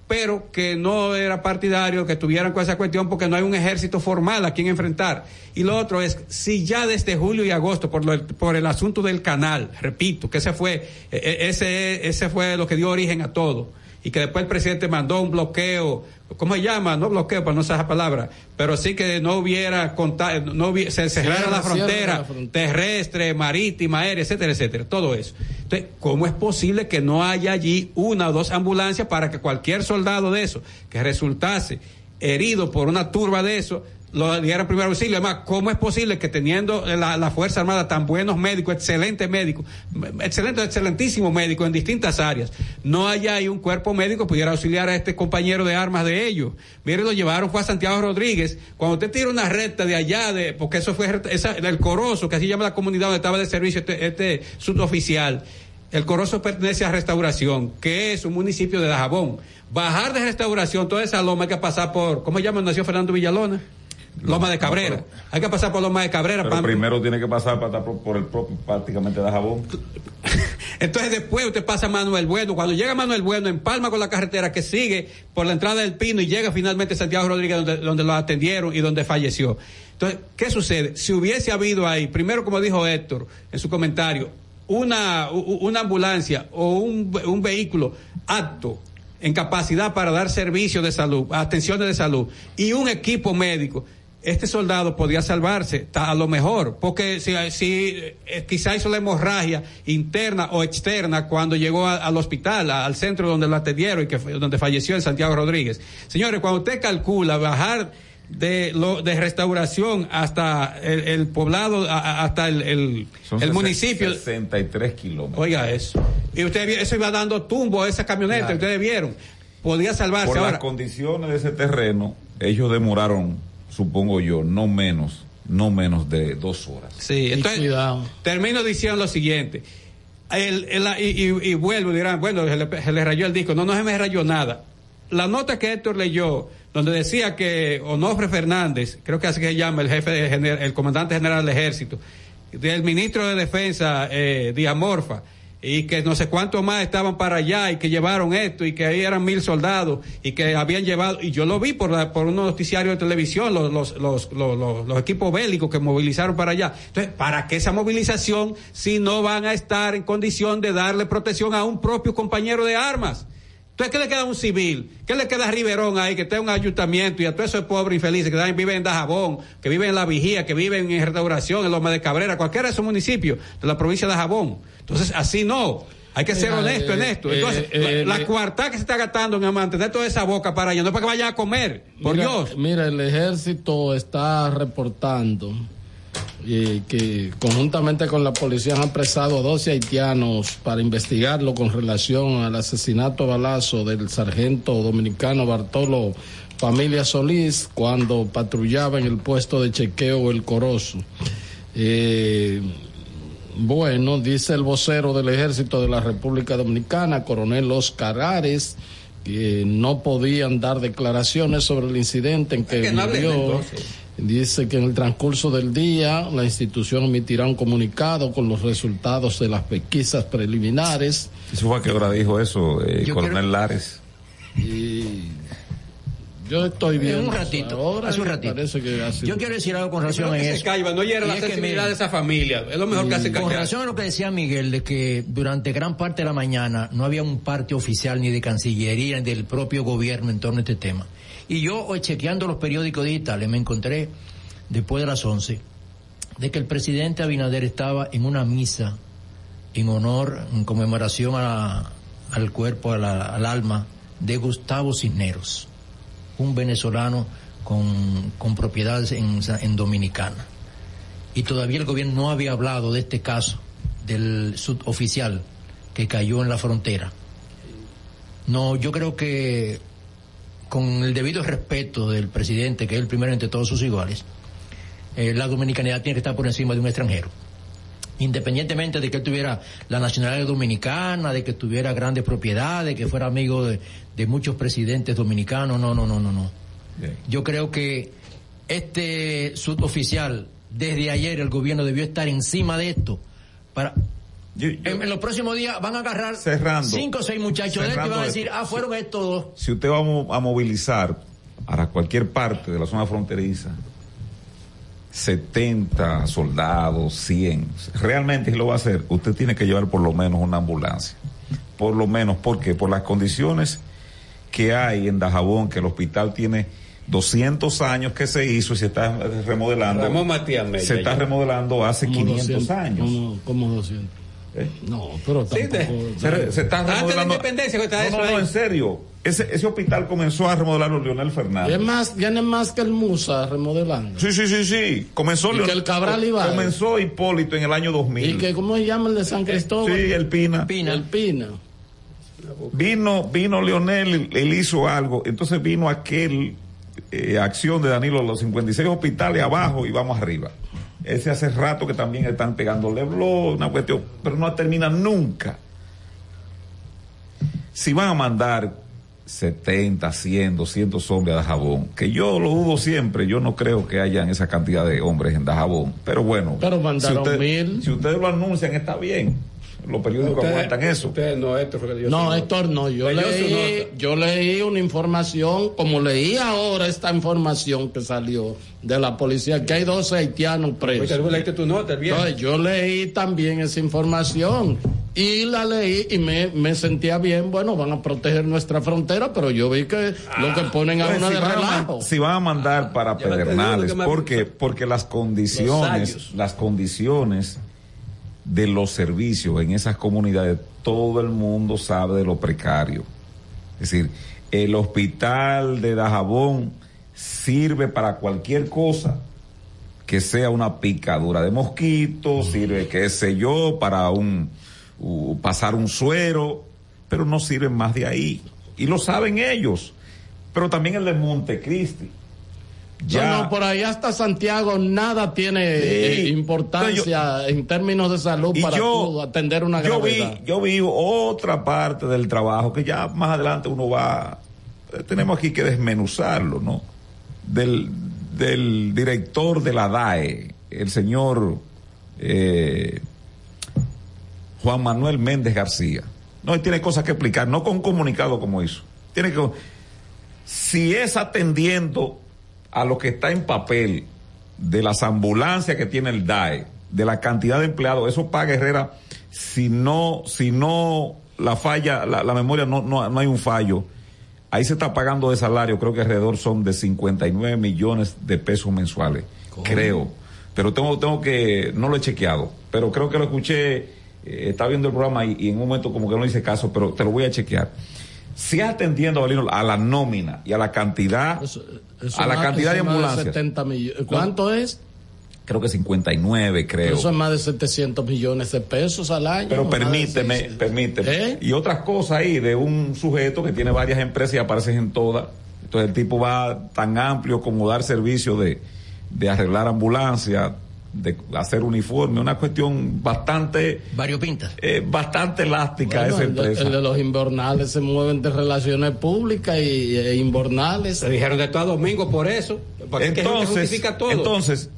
pero que no era partidario que estuvieran con esa cuestión porque no hay un ejército formal a quien enfrentar. Y lo otro es, si ya desde julio y agosto, por, lo- por el asunto del canal, repito, que ese fue, eh, eh, ese, ese fue lo que dio origen a todo, y que después el presidente mandó un bloqueo, ¿cómo se llama? No bloqueo, para no usar esa palabra, pero sí que no hubiera conta- no hubi- se cerrara la frontera, la frontera. terrestre, marítima, aérea, etcétera, etcétera, todo eso. Entonces, ¿cómo es posible que no haya allí una o dos ambulancias para que cualquier soldado de eso que resultase herido por una turba de eso lo diera primer auxilio? Además, ¿cómo es posible que teniendo la, la Fuerza Armada tan buenos médicos, excelentes médicos, excelentes, excelentísimos médicos en distintas áreas, no haya ahí un cuerpo médico que pudiera auxiliar a este compañero de armas de ellos? Mire, lo llevaron, fue a Santiago Rodríguez. Cuando usted tira una recta de allá, de, porque eso fue esa, el Corozo, que así llama la comunidad donde estaba de servicio este, este suboficial. El Corozo pertenece a Restauración, que es un municipio de Dajabón. Bajar de Restauración, toda esa loma hay que pasar por, ¿cómo se llama? Nació Fernando Villalona. Loma de Cabrera. Hay que pasar por Loma de Cabrera. Pero para- primero tiene que pasar para, por, el propio, prácticamente de jabón. [LAUGHS] Entonces después usted pasa a Manuel Bueno. Cuando llega Manuel Bueno, empalma con la carretera que sigue por la entrada del Pino y llega finalmente a Santiago Rodríguez donde, donde lo atendieron y donde falleció. Entonces, ¿qué sucede? Si hubiese habido ahí, primero como dijo Héctor en su comentario, una, una ambulancia o un, un vehículo apto en capacidad para dar servicios de salud, atenciones de salud y un equipo médico, este soldado podía salvarse a lo mejor, porque si, si eh, quizá hizo la hemorragia interna o externa cuando llegó a- al hospital, a- al centro donde lo atendieron y que donde falleció en Santiago Rodríguez. Señores, cuando usted calcula bajar de lo de restauración hasta el, el poblado, a- hasta el, el, Son el municipio. 63 kilómetros. Oiga eso. Y usted eso iba dando tumbo a esa camioneta, Claro. ustedes vieron. Podía salvarse Por ahora. las condiciones de ese terreno, ellos demoraron, supongo yo, no menos, no menos de dos horas. Sí, entonces termino diciendo lo siguiente. El- el- y, y- y vuelvo, dirán, bueno, se le, se le rayó el disco. No, no se me rayó nada. La nota que Héctor leyó, donde decía que Onofre Fernández, creo que así que se llama el jefe, de gener- el comandante general del ejército, del ministro de defensa, eh, Díaz Morfa, y que no sé cuántos más estaban para allá y que llevaron esto y que ahí eran mil soldados y que habían llevado, y yo lo vi por, la, por unos noticiarios de televisión, los, los, los, los, equipos bélicos que movilizaron para allá. Entonces, ¿para qué esa movilización si no van a estar en condición de darle protección a un propio compañero de armas? Entonces, ¿qué le queda a un civil? ¿Qué le queda a Riverón ahí, que en un ayuntamiento y a todos esos pobres infelices que viven en Dajabón, que viven en La Vigía, que viven en Restauración, en Loma de Cabrera, cualquiera de esos municipios de la provincia de Dajabón? Entonces, así no. Hay que ser Mira, honesto en eh, esto. eh, Entonces, eh, la, la eh, cuarta que se está gastando en mantener toda esa boca para allá, no es para que vayan a comer, por mira, Dios. Mira, el ejército está reportando eh, que conjuntamente con la policía han apresado a 12 haitianos para investigarlo con relación al asesinato a balazo del sargento dominicano Bartolo Familia Solís cuando patrullaba en el puesto de chequeo El Corozo. Eh, bueno, dice el vocero del ejército de la República Dominicana, coronel Oscar Ares, que no podían dar declaraciones sobre el incidente en que, que no vivió. Dice que en el transcurso del día la institución emitirá un comunicado con los resultados de las pesquisas preliminares. ¿Eso fue a qué hora dijo eso, eh, coronel creo- Lares? Y yo estoy En viendo. un ratito, ahora hace un ratito. que Yo quiero decir algo con relación a que se eso. no Y la es sensibilidad me- de esa familia. Es lo mejor que hace Con callar. relación a lo que decía Miguel, de que durante gran parte de la mañana no había un parte oficial ni de Cancillería ni del propio gobierno en torno a este tema. Y yo, chequeando los periódicos digitales, me encontré, después de las 11, de que el presidente Abinader estaba en una misa en honor, en conmemoración a- al cuerpo, al alma de Gustavo Cisneros, un venezolano con, con propiedades en, en Dominicana y todavía el gobierno no había hablado de este caso del suboficial que cayó en la frontera. No, yo creo que con el debido respeto del presidente, que es el primero entre todos sus iguales, eh, la dominicanidad tiene que estar por encima de un extranjero. Independientemente de que él tuviera la nacionalidad dominicana, de que tuviera grandes propiedades, que fuera amigo de, de muchos presidentes dominicanos, no, no, no, no, no. Yo creo que este suboficial, desde ayer el gobierno debió estar encima de esto para en, en los próximos días van a agarrar Cerrando. cinco o seis muchachos de y van a esto. decir, ah, fueron estos dos. Si usted va a mo- a movilizar para cualquier parte de la zona fronteriza, 70 soldados, 100, realmente si lo va a hacer, usted tiene que llevar por lo menos una ambulancia. Por lo menos, porque por las condiciones que hay en Dajabón, que el hospital tiene 200 años que se hizo y se está remodelando. Ramón Matías Mella, se está ya. remodelando hace Como 500 200, años. Como, como 200. ¿Eh? No, pero Sí, tampoco. de- Se, se está Antes de independencia que está no, eso no, no, en serio. Ese, ese hospital comenzó a remodelarlo Leonel Fernández. Es más, viene más que el Musa remodelando. Sí, sí, sí, sí. Comenzó Y Leon- que el Cabral iba. Comenzó Hipólito en el año 2000. Y que, ¿cómo se llama el de San Cristóbal? Sí, el Pina. El Pina. Vino, vino Leonel, él hizo algo. Entonces vino aquel eh, acción de Danilo, los 56 hospitales abajo y vamos arriba. Ese hace rato que también están pegándole blog, una cuestión, pero no termina nunca. Si van a mandar 70, 100, 200 hombres a Dajabón, que yo lo dudo siempre, yo no creo que hayan esa cantidad de hombres en Dajabón, pero bueno. Pero mandaron si usted- mil. Si ustedes lo anuncian, está bien. Los periódicos Ustedes- aguantan eso. Ustedes no, Héctor, fue que su No, nota. Héctor, no. Yo leí, yo leí una información, como leí ahora esta información que salió de la policía, que hay 12 haitianos Pues presos. tú leíste tu nota. Entonces, yo leí también esa información y la leí y me, me sentía bien. Bueno, van a proteger nuestra frontera, pero yo vi que lo que ponen a Entonces, una si, de a, relajo. si van a mandar para lo entendí, Pedernales, porque, porque las condiciones, las condiciones de los servicios en esas comunidades, todo el mundo sabe de lo precario. Es decir, el hospital de Dajabón sirve para cualquier cosa que sea una picadura de mosquito, sirve, qué sé yo, para un u- pasar un suero, pero no sirve más de ahí. Y lo saben ellos. Pero también el de Montecristi. Ya, No, no, por ahí hasta Santiago nada tiene eh, importancia en términos de salud para yo- atender una yo vi, gravedad. yo vi otra parte del trabajo que ya más adelante uno va, eh, tenemos aquí que desmenuzarlo, ¿no? Del, del director de la DAE, el señor eh, Juan Manuel Méndez García. No, él tiene cosas que explicar, no con un comunicado como hizo. Tiene que, si es atendiendo a lo que está en papel de las ambulancias que tiene el DAE, de la cantidad de empleados, eso paga Herrera, si no, si no la falla, la, la memoria no, no, no hay un fallo, ahí se está pagando de salario, creo que alrededor son de 59 millones de pesos mensuales, creo. Pero tengo, tengo que, no lo he chequeado, pero creo que lo escuché, eh, está viendo el programa y, y en un momento como que no hice caso, pero te lo voy a chequear. Si atendiendo a la nómina y a la cantidad, Eso a la más- cantidad de ambulancias. 70 millones. ¿Cuánto es? creo que 59, creo. Eso es más de 700 millones de pesos al año. Pero permíteme, permíteme. ¿Eh? Y otras cosas ahí de un sujeto que tiene varias empresas y aparece en todas. Entonces el tipo va tan amplio como dar servicio de, de arreglar ambulancias, de hacer uniforme, una cuestión bastante... Variopinta. Eh, bastante elástica Bueno, esa el, de, empresa. el de los invernales se mueven de relaciones públicas y e invernales. Se dijeron de todo domingo por eso. Porque es que Entonces, todo. entonces,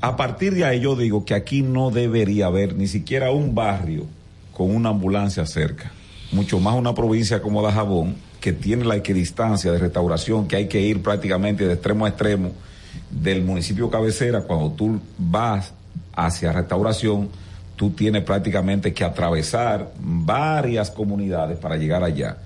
a partir de ahí yo digo que aquí no debería haber ni siquiera un barrio con una ambulancia cerca. Mucho más una provincia como Dajabón, que tiene la equidistancia de restauración, que hay que ir prácticamente de extremo a extremo del municipio cabecera. Cuando tú vas hacia restauración, tú tienes prácticamente que atravesar varias comunidades para llegar allá.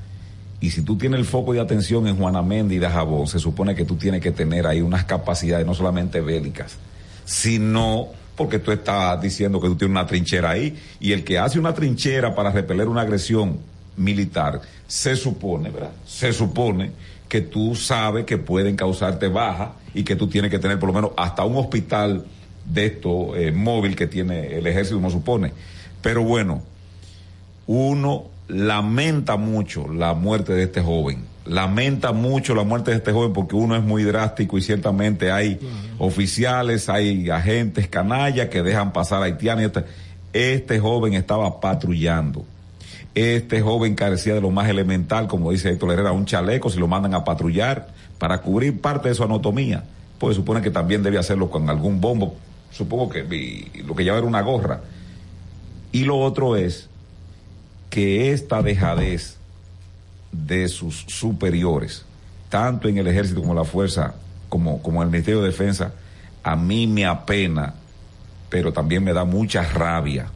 Y si tú tienes el foco de atención en Juanamendi y Dajabón, se supone que tú tienes que tener ahí unas capacidades no solamente bélicas, sino porque tú estás diciendo que tú tienes una trinchera ahí y el que hace una trinchera para repeler una agresión militar, se supone, ¿verdad? Se supone que tú sabes que pueden causarte baja y que tú tienes que tener por lo menos hasta un hospital de esto eh, móvil que tiene el ejército, como supone. Pero bueno, uno lamenta mucho la muerte de este joven. Lamenta mucho la muerte de este joven porque uno es muy drástico y ciertamente hay oficiales, hay agentes canallas que dejan pasar a haitianos. Este, este joven estaba patrullando. Este joven carecía de lo más elemental, como dice Héctor Herrera, un chaleco si lo mandan a patrullar para cubrir parte de su anatomía. Pues supone que también debe hacerlo con algún bombo. Supongo que lo que lleva era una gorra. Y lo otro es que esta dejadez de sus superiores, tanto en el ejército como la fuerza, como, como el Ministerio de Defensa, a mí me apena, pero también me da mucha rabia.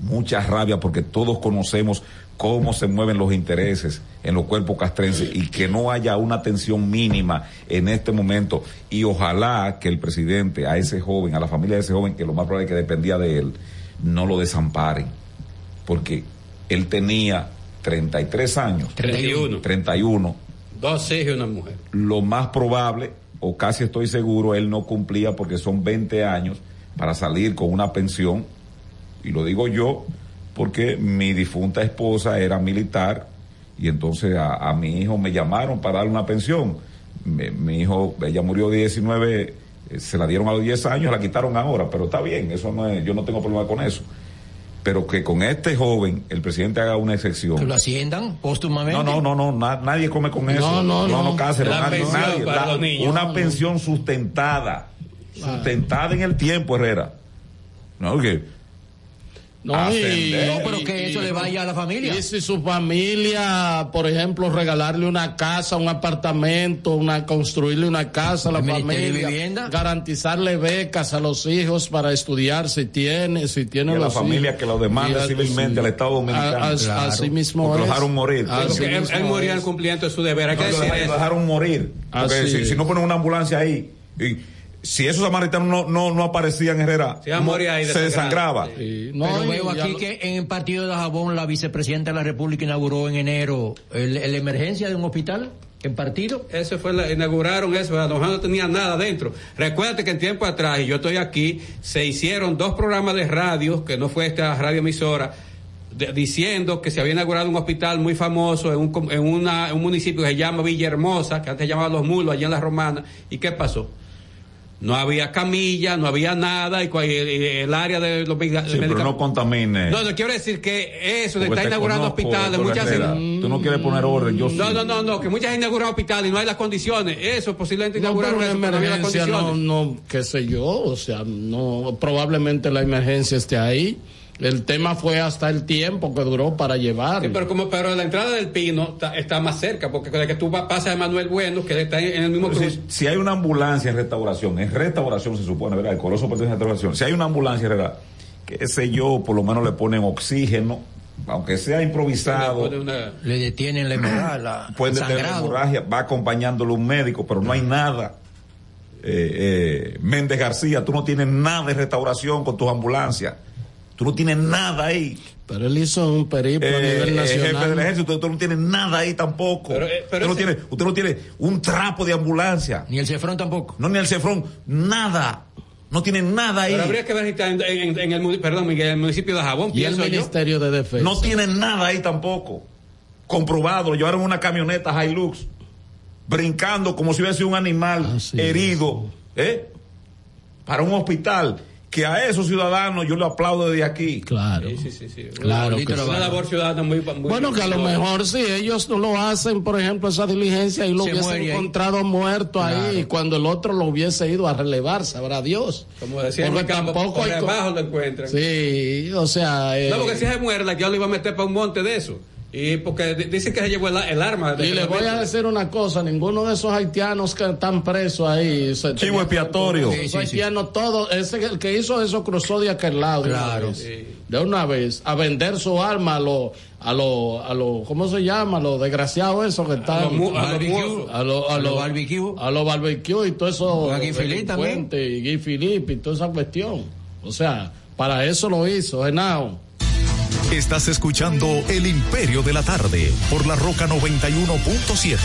Mucha rabia porque todos conocemos cómo se mueven los intereses en los cuerpos castrenses y que no haya una atención mínima en este momento y ojalá que el presidente a ese joven, a la familia de ese joven, que lo más probable es que dependía de él, no lo desamparen porque él tenía 33 años. 31. 31. Dos hijos y una mujer. Lo más probable, o casi estoy seguro, él no cumplía porque son 20 años para salir con una pensión. Y lo digo yo porque mi difunta esposa era militar y entonces a, a mi hijo me llamaron para darle una pensión. Mi, mi hijo, ella murió de 19, eh, se la dieron a los 10 años, la quitaron ahora, pero está bien, eso no es, yo no tengo problema con eso. Pero que con este joven el presidente haga una excepción. Que lo asciendan póstumamente. No, no, no, no, na- nadie come con eso. No, no, no. Cáceres, La nadie, pensión nadie. para La- los niños. Una No, no. pensión sustentada, sustentada en el tiempo, Herrera. No, que No, y, No, pero que eso le vaya a la familia. Y si su familia, por ejemplo, regalarle una casa, un apartamento, una construirle una casa a la familia, Vivienda. garantizarle becas a los hijos para estudiar si tiene, si tiene Y a la los familia hijos. que lo demande Y a- civilmente sí. al Estado Dominicano. A- a- Claro. Así mismo Porque lo es. dejaron morir. Así él, él moría es. cumplimiento de su deber. Hay que No, decir lo dejaron- morir. Porque si, es. si no ponen una ambulancia ahí, y si esos samaritanos no, no, no aparecían en Herrera, Se iba a morir ahí se desangrado. desangraba. No, Pero veo aquí lo- que en el partido de Jabón la vicepresidenta de la República inauguró en enero el, el emergencia de un hospital en partido. Eso fue, la, inauguraron eso, ¿verdad? Nosotros no tenía nada dentro. Recuérdate que en tiempo atrás, y yo estoy aquí, se hicieron dos programas de radio, que no fue esta radio emisora, de- diciendo que se había inaugurado un hospital muy famoso en, un, com- en una- un municipio que se llama Villahermosa, que antes se llamaba Los Mulos, allá en la Romana. ¿Y qué pasó? No había camilla, no había nada, y, el área de los Sí, pero medicamentos- no contamine. No, no, quiero decir que eso de estar inaugurando conozco, hospitales, muchas Herrera. Tú no quieres poner orden, yo sí. no, no, no, no, que muchas inauguran hospitales y no hay las condiciones. Eso posiblemente No, inauguraron pero eso, pero no había las emergencia no, condiciones. no, qué sé yo, o sea, no, probablemente la emergencia esté ahí. El tema fue hasta el tiempo que duró para llevar. Sí, pero como pero la entrada del Pino está, está más cerca, porque de que tú pasas de Manuel Bueno, que está en, en el mismo. Si, si hay una ambulancia en restauración, en restauración se supone, ¿verdad? El Coloso pertenece a restauración. Si hay una ambulancia, ¿verdad? Qué sé yo, por lo menos le ponen oxígeno, aunque sea improvisado. Pone una- Le detienen la hemorragia, la [CLEARS THROAT] puede tener hemorragia, va acompañándolo un médico, pero no hay nada. Eh, eh, Méndez García, tú no tienes nada de restauración con tus ambulancias. Tú no tienes nada ahí. Pero él hizo un periplo a nivel eh, nacional. jefe del ejército, usted no tiene nada ahí tampoco. Pero, eh, pero usted, no ese- tiene, usted no tiene un trapo de ambulancia. Ni el Cefrón tampoco. No, ni el Cefrón, nnada. No tiene nada ahí. Pero habría que ver si está en, en- en el, muni- perdón, Miguel, en el municipio de Jabón, y el yo. Ministerio de Defensa. No tienen nada ahí tampoco. Comprobado, lo llevaron una camioneta Hilux, brincando como si hubiese un animal Así herido, ¿eh? Para un hospital. Que a esos ciudadanos yo le aplaudo desde aquí. Claro. Sí, sí, sí, sí. Claro Una, que sí. una labor ciudadana muy, muy Bueno, que a lo mejor si ellos no lo hacen, por ejemplo, esa diligencia y lo Se hubiesen ahí. encontrado muerto ahí cuando el otro lo hubiese ido a relevar, sabrá Dios. Como decía Porque campo, tampoco por hay abajo lo encuentran. Sí, o sea. eh, No, porque si se muerde, yo lo iba a meter para un monte de eso. Y porque di- dicen que se llevó el, el arma. de Y le voy a decir una cosa, ninguno de esos haitianos que están presos ahí. Chivo expiatorio. Esos Sí, sí, sí. haitianos todos, ese el que hizo eso cruzó de aquel lado. de una Claro. vez. De una vez, a vender su arma a los, a los, a los, ¿cómo se llama? A los desgraciados esos que están. a los Barbecue. a los, barbecue. A los barbecue y todo eso. A Guy Philippe también. delincuentes, Y Guy Philippe y toda esa cuestión. O sea, para eso lo hizo, Genao. Estás escuchando El Imperio de la Tarde por la Roca 91.7.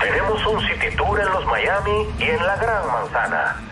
Tenemos un city tour en los Miami y en la Gran Manzana.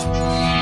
Bye.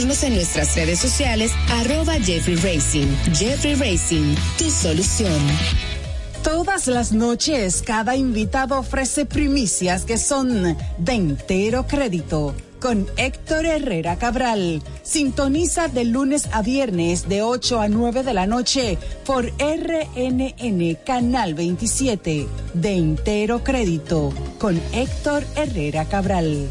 en nuestras redes sociales, arroba Jeffrey Racing. Jeffrey Racing, tu solución. Todas las noches, cada invitado ofrece primicias que son de entero crédito. Con Héctor Herrera Cabral. Sintoniza de lunes a viernes de 8 a 9 de la noche por RNN Canal 27. De entero crédito. Con Héctor Herrera Cabral.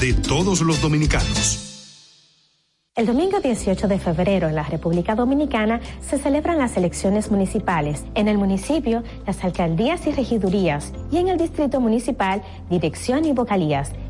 de todos los dominicanos. El domingo 18 de febrero en la República Dominicana se celebran las elecciones municipales. En el municipio, las alcaldías y regidurías y en el distrito municipal, dirección y vocalías.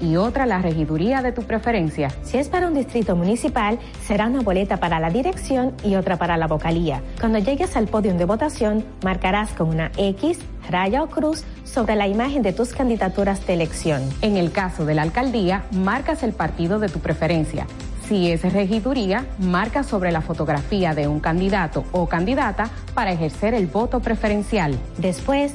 y otra la regiduría de tu preferencia. Si es para un distrito municipal, será una boleta para la dirección y otra para la vocalía. Cuando llegues al podio de votación, marcarás con una X, raya o cruz sobre la imagen de tus candidaturas de elección. En el caso de la alcaldía, marcas el partido de tu preferencia. Si es regiduría, marca sobre la fotografía de un candidato o candidata para ejercer el voto preferencial. Después,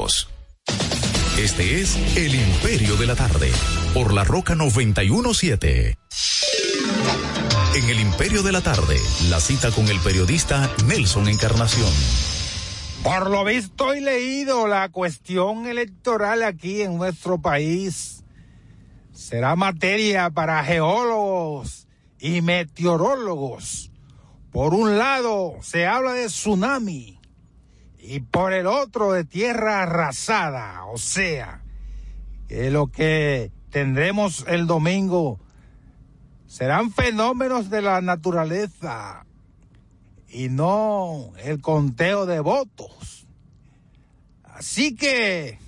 Este es El Imperio de la Tarde, por la Roca 917. En El Imperio de la Tarde, la cita con el periodista Nelson Encarnación. Por lo visto y leído, la cuestión electoral aquí en nuestro país será materia para geólogos y meteorólogos. Por un lado, se habla de tsunami y por el otro de tierra arrasada, o sea, que lo que tendremos el domingo serán fenómenos de la naturaleza y no el conteo de votos. Así que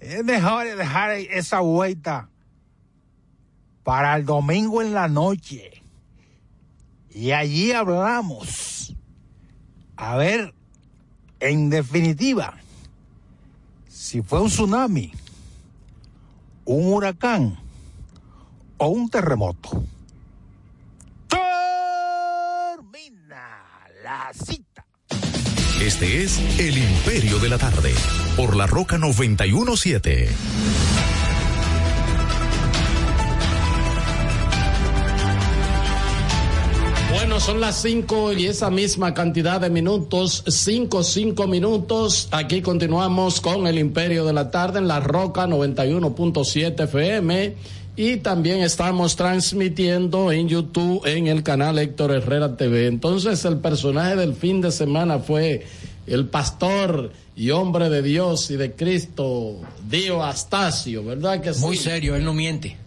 es mejor dejar esa vuelta para el domingo en la noche. Y allí hablamos. A ver en definitiva, si fue un tsunami, un huracán o un terremoto. Termina la cita. Este es El Imperio de la Tarde, por la Roca 917. Son las 5 y esa misma cantidad de minutos, 5, 5 minutos. Aquí continuamos con el Imperio de la Tarde en la Roca 91.7 FM. Y también estamos transmitiendo en YouTube en el canal Héctor Herrera TV. Entonces el personaje del fin de semana fue el pastor y hombre de Dios y de Cristo, Dio Astacio, ¿verdad que sí? Muy serio, él no miente.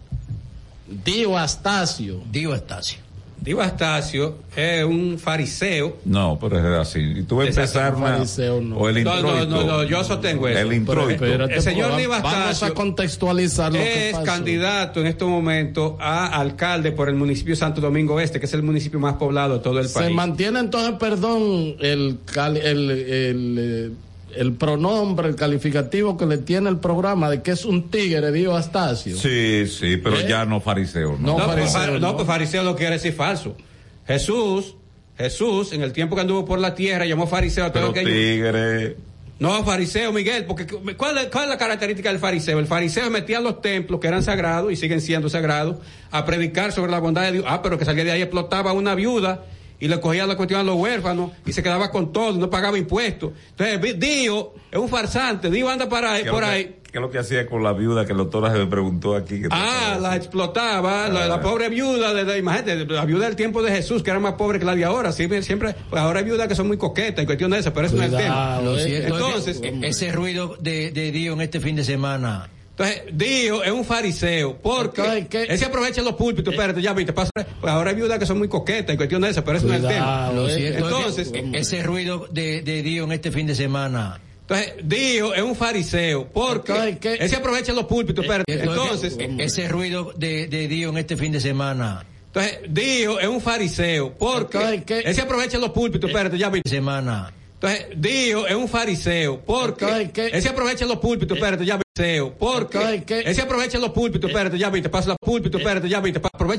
Dio Astacio. Dio Astacio. Diva Astacio es un fariseo. No, pero es así. Y tú vas a empezar una- fariseo, no. o el No, no, introito. no, no, yo sostengo eso. El introito. Pero el señor Diva Vamos a contextualizar lo que es pasó. candidato en estos momentos a alcalde por el municipio Santo Domingo Este, que es el municipio más poblado de todo el Se país. mantiene entonces, perdón, el, cali- el, el, eh, el pronombre, el calificativo que le tiene el programa de que es un tigre, Dio Astacio. Sí, sí, pero ¿Eh? ya no fariseo. No, No, pues, fariseo, no, no. pues fariseo no quiere decir falso. Jesús, Jesús, en el tiempo que anduvo por la tierra, llamó fariseo a todo Pero aquello. tigre. No, fariseo, Miguel, porque ¿cuál es, cuál es la característica del fariseo? El fariseo metía a los templos que eran sagrados y siguen siendo sagrados a predicar sobre la bondad de Dios. Ah, pero que salía de ahí explotaba a una viuda y le cogía la cuestión a los huérfanos y se quedaba con todo y no pagaba impuestos. Entonces, Dios es un farsante. Dios anda para ahí, ¿Qué es por que- ahí. ¿Qué es lo que hacía con la viuda que el doctor se me preguntó aquí? que Ah, la explotaba, la, la pobre viuda, de, de- imagínate, la viuda del tiempo de Jesús, que era más pobre que la de ahora, siempre, siempre pues ahora hay viudas que son muy coquetas y cuestión de eso, pero eso no es el tema. Lo cierto es Entonces, que ese ruido de, de Dios en este fin de semana. Entonces, Dios es un fariseo, porque él se aprovecha en los púlpitos, espérate, ya viste, pasa, pues ahora hay viudas que son muy coquetas y cuestión de eso, pero eso no es el tema. Lo cierto es Entonces, que ese ruido de, de Dios en este fin de semana. entonces, Dios es un fariseo, porque él se aprovecha en los púlpitos, espérate, entonces, ese ruido de, de Dios en este fin de semana. entonces, Dios es un fariseo, porque él se aprovecha en los púlpitos, espérate, ya viste. Semana. Entonces, Dios es un fariseo, porque él se aprovecha en los púlpitos, espérate, ya viste, porque él se aprovecha en los púlpitos, espérate, ya viste, pasa los púlpitos, espérate, ya viste, aprovecha